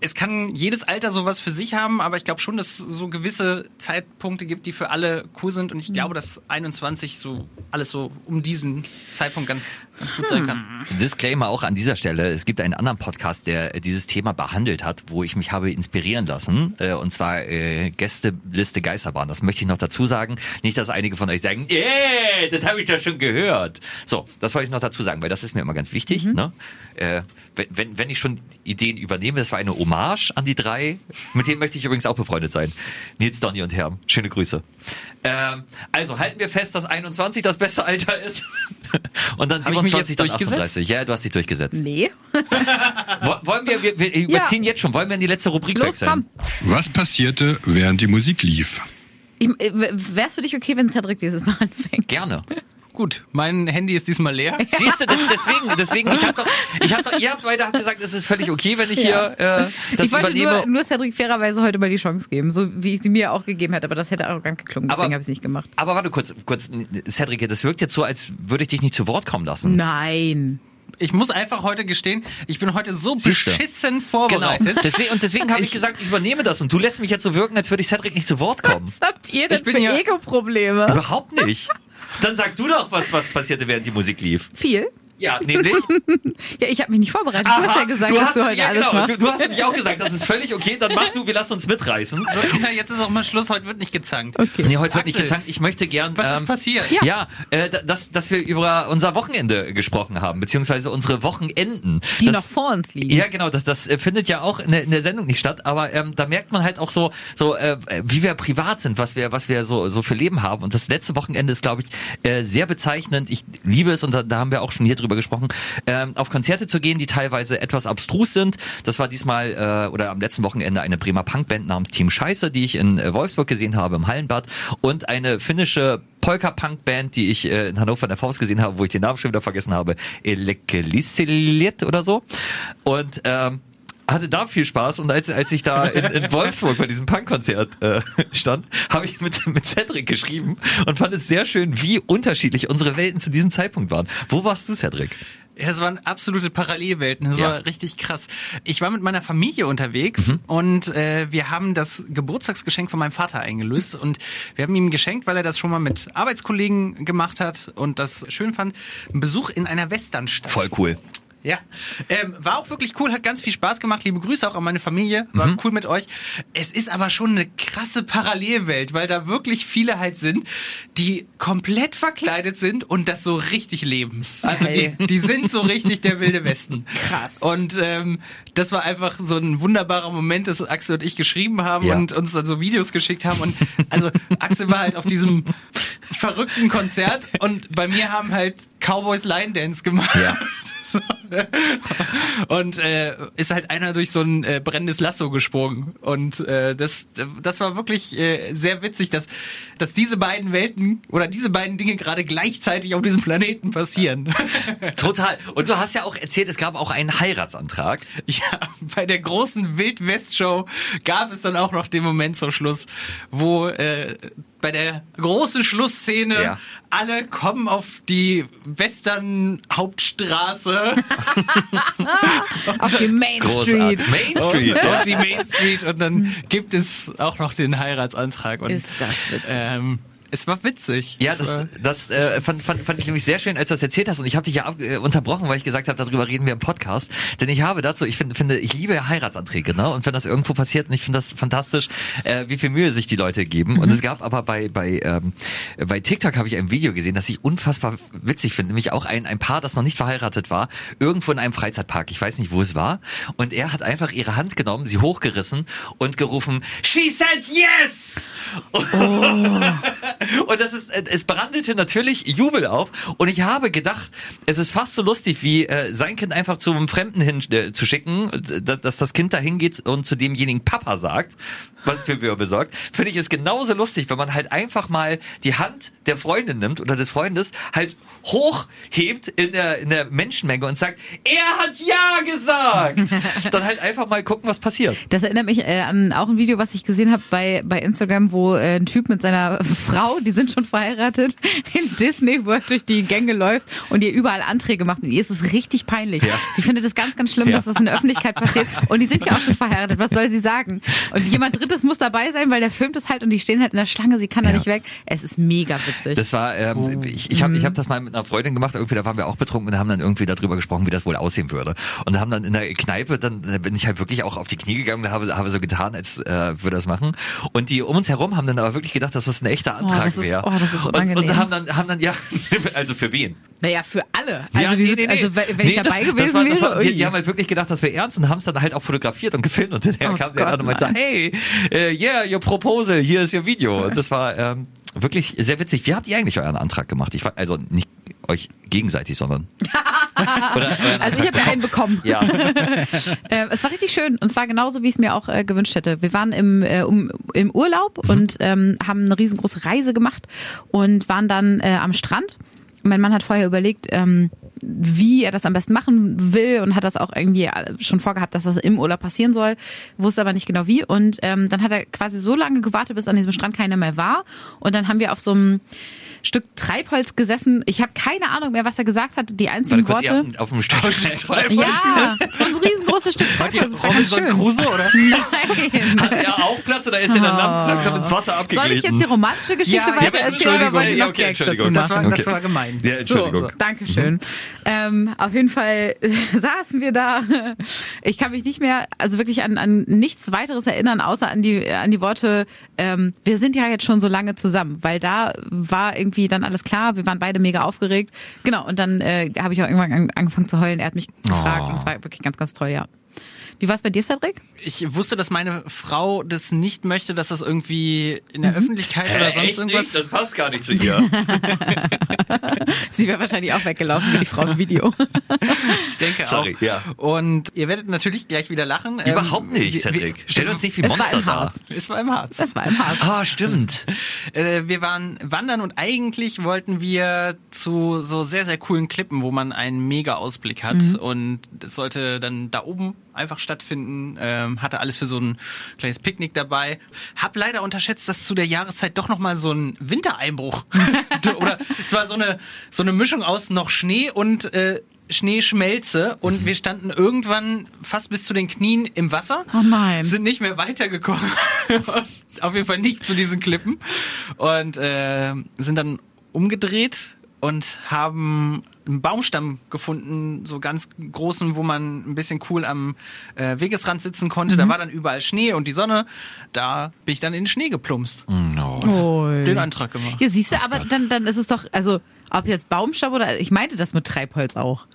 es kann jedes Alter sowas für sich haben, aber ich glaube schon, dass es so gewisse Zeitpunkte gibt, die für alle cool sind und ich glaube, dass 21 so alles so um diesen Zeitpunkt ganz, ganz gut sein kann. Disclaimer auch an dieser Stelle. Es gibt einen anderen Podcast, der äh, dieses Thema behandelt hat, wo ich mich habe inspirieren lassen. Äh, und zwar äh, Gästeliste Geisterbahn. Das möchte ich noch dazu sagen. Nicht, dass einige von euch sagen, yeah, das habe ich doch schon gehört. So, das wollte ich noch dazu sagen, weil das ist mir immer ganz wichtig. Ne? Äh, wenn, wenn, wenn ich schon Ideen übernehme, das war eine Hommage an die drei. Mit denen möchte ich übrigens auch befreundet sein. Nils, Donny und Herm. Schöne Grüße. Ähm, also halten wir fest, dass 21 das beste Alter ist. <laughs> und dann Hab ich mich 27, jetzt dann durchgesetzt? 38. Ja, du hast dich durchgesetzt. Nee. <laughs> Wo- Wollen wir, wir, wir überziehen jetzt schon, wollen wir in die letzte Rubrik Los, wechseln? komm. Was passierte, während die Musik lief? Äh, Wär's für dich okay, wenn Cedric dieses Mal anfängt? Gerne. Gut, mein Handy ist diesmal leer. <laughs> Siehst du, das, deswegen, deswegen, ich hab doch, ich hab doch, ihr habt beide gesagt, es ist völlig okay, wenn ich hier äh, das ich wollte übernehme. nur, nur Cedric fairerweise heute mal die Chance geben, so wie ich sie mir auch gegeben hätte, aber das hätte arrogant geklungen, deswegen habe ich es nicht gemacht. Aber warte kurz, kurz, Cedric, das wirkt jetzt so, als würde ich dich nicht zu Wort kommen lassen. Nein. Ich muss einfach heute gestehen, ich bin heute so Siehste. beschissen Genau. vorbereitet. Deswegen, und deswegen habe ich Ich- gesagt, ich übernehme das und du lässt mich jetzt so wirken, als würde ich Cedric nicht zu Wort kommen. Was habt ihr denn Ich bin für ja- Ego-Probleme? Überhaupt nicht. Dann sag du doch, was, was passierte, während die Musik lief. Viel. Ja, nämlich. <laughs> Ja, ich habe mich nicht vorbereitet. du hast ja gesagt, dass du heute ja, alles genau. machst. Du, du hast nämlich auch gesagt, das ist völlig okay, dann mach du, wir lassen uns mitreißen. So, Kinder, jetzt ist auch mal Schluss, heute wird nicht gezankt. Okay. Nee, heute wird nicht Axel, gezankt. Ich möchte gern. Was ist ähm, passiert? Ja. Ja, äh, da- dass, dass wir über unser Wochenende gesprochen haben, beziehungsweise unsere Wochenenden. Die das, noch vor uns liegen. Ja, genau, das, das äh, findet ja auch in der, in der Sendung nicht statt, aber ähm, da merkt man halt auch so, so äh, wie wir privat sind, was wir, was wir so, so für Leben haben. Und das letzte Wochenende ist, glaube ich, äh, sehr bezeichnend. Ich liebe es, und da, da haben wir auch schon hier drüber gesprochen, ähm, auf Konzerte zu gehen, die teilweise etwas abstrus sind. Das war diesmal äh, oder am letzten Wochenende eine Bremer Punkband namens Team Scheiße, die ich in äh, Wolfsburg gesehen habe im Hallenbad und eine finnische Polka-Punk-Band, die ich äh, in Hannover in der Faust gesehen habe, wo ich den Namen schon wieder vergessen habe, Elekelissilet oder so. Und ähm, hatte da viel Spaß und als, als ich da in, in <laughs> Wolfsburg bei diesem Punkkonzert äh, stand, habe ich mit, mit Cedric geschrieben und fand es sehr schön, wie unterschiedlich unsere Welten zu diesem Zeitpunkt waren. Wo warst du, Cedric? Es waren absolute Parallelwelten. Das Ja. war richtig krass. Ich war mit meiner Familie unterwegs Mhm. und äh, wir haben das Geburtstagsgeschenk von meinem Vater eingelöst und wir haben ihm geschenkt, weil er das schon mal mit Arbeitskollegen gemacht hat und das schön fand, einen Besuch in einer Westernstadt. Voll cool. Ja, ähm, war auch wirklich cool, hat ganz viel Spaß gemacht. Liebe Grüße auch an meine Familie, war cool mit euch. Es ist aber schon eine krasse Parallelwelt, weil da wirklich viele halt sind, die komplett verkleidet sind und das so richtig leben. Also die, Geil. die sind so richtig der wilde Westen. <laughs> Krass. Und ähm, das war einfach so ein wunderbarer Moment, dass Axel und ich geschrieben haben Ja. und uns dann so Videos geschickt haben. Und also Axel war halt auf diesem verrückten Konzert und bei mir haben halt Cowboys Line Dance gemacht. Ja. <laughs> <laughs> Und äh, ist halt einer durch so ein äh, brennendes Lasso gesprungen. Und äh, das, das war wirklich äh, sehr witzig, dass, dass diese beiden Welten oder diese beiden Dinge gerade gleichzeitig auf diesem Planeten passieren. <laughs> Total. Und du hast ja auch erzählt, es gab auch einen Heiratsantrag. Ja, bei der großen Wild-West-Show gab es dann auch noch den Moment zum Schluss, wo äh, bei der großen Schlussszene Ja. alle kommen auf die Western-Hauptstraße <laughs> Auf die Main Großartig. Street. Main Street. und, ja. und die Main Street und dann gibt es auch noch den Heiratsantrag. Und, Ist das witzig. ähm, es war witzig. Ja, das, war, das äh, fand, fand, fand ich nämlich sehr schön, als du das erzählt hast. Und ich habe dich ja ab, äh, unterbrochen, weil ich gesagt habe, darüber reden wir im Podcast. Denn ich habe dazu, ich find, finde, ich liebe Heiratsanträge, ne? Und wenn das irgendwo passiert, und ich finde das fantastisch, äh, wie viel Mühe sich die Leute geben. Und es gab aber bei bei ähm, bei TikTok habe ich ein Video gesehen, das ich unfassbar witzig finde, nämlich auch ein ein Paar, das noch nicht verheiratet war, irgendwo in einem Freizeitpark. Ich weiß nicht, wo es war. Und er hat einfach ihre Hand genommen, sie hochgerissen und gerufen, She said yes! <laughs> <laughs> Und das ist, äh, es brandete natürlich Jubel auf. Und ich habe gedacht, es ist fast so lustig, wie äh, sein Kind einfach zu einem Fremden hin äh, zu schicken, da- dass das Kind da hingeht und zu demjenigen Papa sagt, was für Wirbel sorgt. Finde ich es genauso lustig, wenn man halt einfach mal die Hand der Freundin nimmt oder des Freundes halt hochhebt in der, in der Menschenmenge und sagt, er hat ja gesagt. <laughs> Dann halt einfach mal gucken, was passiert. Das erinnert mich äh, an auch ein Video, was ich gesehen habe bei, bei Instagram, wo äh, ein Typ mit seiner Frau, die sind schon verheiratet, in Disney World durch die Gänge läuft und ihr überall Anträge macht. Und ihr ist es richtig peinlich. Ja. Sie findet es ganz, ganz schlimm, Ja. dass das in der Öffentlichkeit passiert. Und die sind ja auch schon verheiratet. Was soll sie sagen? Und jemand Drittes muss dabei sein, weil der filmt es halt und die stehen halt in der Schlange. Sie kann da Ja. nicht weg. Es ist mega witzig. Das war, ähm, ich, ich habe ich hab das mal mit einer Freundin gemacht, irgendwie, da waren wir auch betrunken und haben dann irgendwie darüber gesprochen, wie das wohl aussehen würde. Und haben dann in der Kneipe, dann bin ich halt wirklich auch auf die Knie gegangen und habe, habe so getan, als äh, würde das machen. Und die um uns herum haben dann aber wirklich gedacht, dass das ein echter Antrag das ist- wäre. oh, das ist und, unangenehm. und haben dann, haben dann, ja, <laughs> also für wen? naja, für alle. Also, Ja, die, also wenn wenn ich Nee, dabei das, gewesen das war, das wäre, war, die, die haben halt wirklich gedacht, das wäre ernst und haben es dann halt auch fotografiert und gefilmt und hinterher Oh kam sie halt an und meinte, nein. hey, äh, yeah, your proposal, hier ist your Video. Und das war ähm, wirklich sehr witzig. Wie habt ihr eigentlich euren Antrag gemacht? Ich, war- also nicht euch gegenseitig, sondern <laughs> oder Also ich habe ja einen bekommen. <laughs> ja. <laughs> Äh, es war richtig schön und zwar genauso, wie ich es mir auch äh, gewünscht hätte. Wir waren im, äh, um, im Urlaub und ähm, haben eine riesengroße Reise gemacht und waren dann äh, am Strand. Und mein Mann hat vorher überlegt, ähm, wie er das am besten machen will und hat das auch irgendwie äh, schon vorgehabt, dass das im Urlaub passieren soll, wusste aber nicht genau wie. Und ähm, dann hat er quasi so lange gewartet, bis an diesem Strand keiner mehr war. Und dann haben wir auf so einem Stück Treibholz gesessen. Ich habe keine Ahnung mehr, was er gesagt hat. Die Warte einzigen kurz, ihr Worte. habt auf dem Stück Ja, so ein riesengroßes Stück Treibholz. Das war ganz Robinson schön. Crusoe oder? Nein. Hat er auch Platz oder ist er dann langsam ins Wasser Soll abgeglitten? ich jetzt die romantische Geschichte Ja, ja, weiter erzählen oder noch okay, Entschuldigung. Das war, machen? das Okay. war gemein. Ja, Entschuldigung. So, Dankeschön. Ähm, auf jeden Fall äh, <laughs> saßen wir da. Ich kann mich nicht mehr, also wirklich an, an nichts weiteres erinnern, außer an die, an die Worte, ähm, wir sind ja jetzt schon so lange zusammen, weil da war irgendwie dann alles klar, wir waren beide mega aufgeregt. Genau, und dann äh, habe ich auch irgendwann an, angefangen zu heulen. Er hat mich gefragt Oh. und es war wirklich ganz, ganz toll, ja. Wie war es bei dir, Cedric? Ich wusste, dass meine Frau das nicht möchte, dass das irgendwie in der Öffentlichkeit oder sonst Echt irgendwas. nicht? Das passt gar nicht zu <laughs> ihr. Sie wäre wahrscheinlich auch weggelaufen wie die Frau im Video. Ich denke Sorry, auch. ja. Und ihr werdet natürlich gleich wieder lachen. Ähm, Überhaupt nicht, wir- Cedric. wir- Stell uns nicht wie Es war Monster im dar. Harz. Es war im Harz. Das war im Harz. Ah, stimmt. Äh, wir waren wandern und eigentlich wollten wir zu so sehr, sehr coolen Klippen, wo man einen mega Ausblick hat. Und das sollte dann da oben einfach stattfinden. Ähm, hatte alles für so ein kleines Picknick dabei. Hab leider unterschätzt, dass zu der Jahreszeit doch nochmal so ein Wintereinbruch <laughs> oder es war so eine, so eine Mischung aus noch Schnee und äh, Schneeschmelze und wir standen irgendwann fast bis zu den Knien im Wasser. Oh nein. Sind nicht mehr weitergekommen. <laughs> Auf jeden Fall nicht zu diesen Klippen. Und äh, sind dann umgedreht und haben einen Baumstamm gefunden, so ganz großen, wo man ein bisschen cool am äh, Wegesrand sitzen konnte. Da war dann überall Schnee und die Sonne. Da bin ich dann in den Schnee geplumpst. Ui. Den Antrag gemacht. Ja, siehst du, aber dann, dann ist es doch, also, ob jetzt Baumstamm oder, ich meinte das mit Treibholz auch.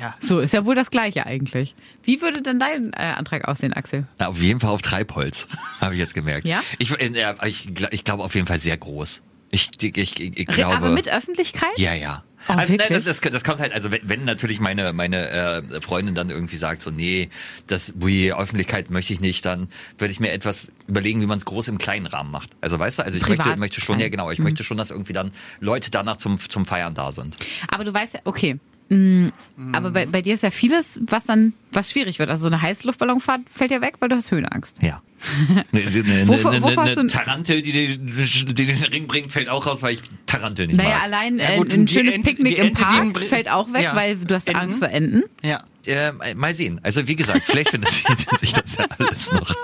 Ja. So, ist ja wohl das Gleiche eigentlich. Wie würde denn dein äh, Antrag aussehen, Axel? Na, auf jeden Fall auf Treibholz, <laughs> habe ich jetzt gemerkt. Ja? Ich, äh, ich, ich glaube auf jeden Fall sehr groß. Ich, ich, ich, ich glaube. aber mit Öffentlichkeit? ja, ja. Oh, also, nein, das, das kommt halt, also wenn, wenn natürlich meine meine äh, Freundin dann irgendwie sagt so, nee, das die Öffentlichkeit möchte ich nicht, dann würde ich mir etwas überlegen, wie man es groß im kleinen Rahmen macht. Also weißt du, also ich Privat. möchte, möchte schon, ja Mhm. genau, ich möchte schon, dass irgendwie dann Leute danach zum zum Feiern da sind. Aber du weißt ja, okay. Mm, Aber bei, bei dir ist ja vieles, was dann, was schwierig wird. Also so eine Heißluftballonfahrt fällt ja weg, weil du hast Höhenangst. Ja. Eine, eine, Wovor- eine, hast eine Tarantel, die den, die den Ring bringt, fällt auch raus, weil ich Tarantel nicht Naja, mag. allein Ja, äh, gut, ein schönes Ent- Picknick im Ente, Park fällt auch weg, Ja. weil du hast Enten. Angst vor Enten. Ja. Äh, mal sehen. Also wie gesagt, vielleicht findet <laughs> sich das ja alles noch.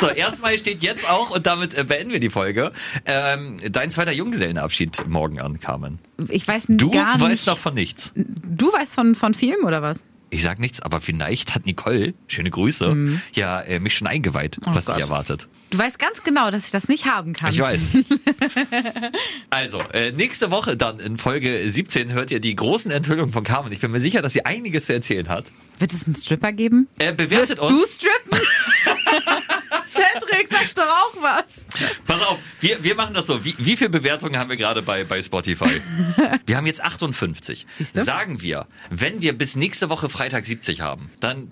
So, erstmal steht jetzt auch, und damit äh, beenden wir die Folge, ähm, dein zweiter Junggesellenabschied morgen an, Carmen. Ich weiß Du gar weißt nicht. noch von nichts. Du weißt von, von Film oder was? Ich sag nichts, aber vielleicht hat Nicole, schöne Grüße, ja äh, mich schon eingeweiht, Mhm. Oh was Gott. dich erwartet. Du weißt ganz genau, dass ich das nicht haben kann. Ich weiß. <laughs> also, äh, nächste Woche dann in Folge 17 hört ihr die großen Enthüllungen von Carmen. Ich bin mir sicher, dass sie einiges zu erzählen hat. Wird es einen Stripper geben? Äh, bewertet Wirst uns. du strippen? <laughs> <laughs> Cedric, sag doch auch was. Pass auf, wir, wir machen das so. Wie, wie viele Bewertungen haben wir gerade bei, bei Spotify? <laughs> Wir haben jetzt 58. Siehst du? Sagen wir, wenn wir bis nächste Woche Freitag 70 haben, dann,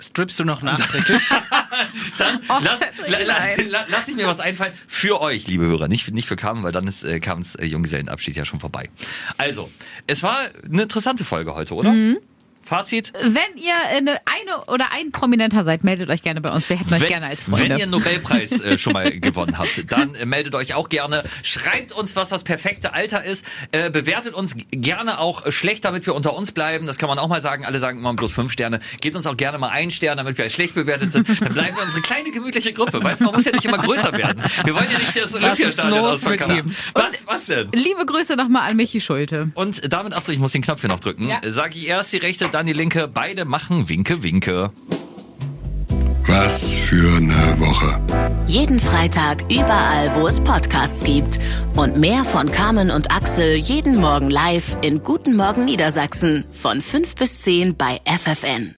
Strippst du noch nachträglich? <laughs> dann Oh, lass, la, la, lass ich mir was einfallen für euch, liebe Hörer. Nicht, nicht für Carmen, weil dann ist äh, Carmens äh, Junggesellenabschied ja schon vorbei. Also, es war eine interessante Folge heute, oder? Mhm. Fazit? Wenn ihr eine, eine oder ein Prominenter seid, meldet euch gerne bei uns. Wir hätten euch gerne als Freunde. Wenn ihr einen Nobelpreis äh, schon mal gewonnen habt, dann äh, meldet euch auch gerne. Schreibt uns, was das perfekte Alter ist. Äh, bewertet uns gerne auch schlecht, damit wir unter uns bleiben. Das kann man auch mal sagen. Alle sagen immer bloß fünf Sterne. Gebt uns auch gerne mal einen Stern, damit wir als schlecht bewertet sind. Dann bleiben wir unsere kleine gemütliche Gruppe. Weißt du, man muss ja nicht immer größer werden. Wir wollen ja nicht das Olympiastadion ausverkaufen. Was, was denn? Liebe Grüße nochmal an Michi Schulte. Und damit, Achtung, ich muss den Knopf hier noch drücken. Ja. Sag ich erst die rechte, dann die linke. Beide machen Winke, Winke. Was für eine Woche. Jeden Freitag überall, wo es Podcasts gibt. Und mehr von Carmen und Axel jeden Morgen live in Guten Morgen Niedersachsen von 5 bis 10 bei FFN.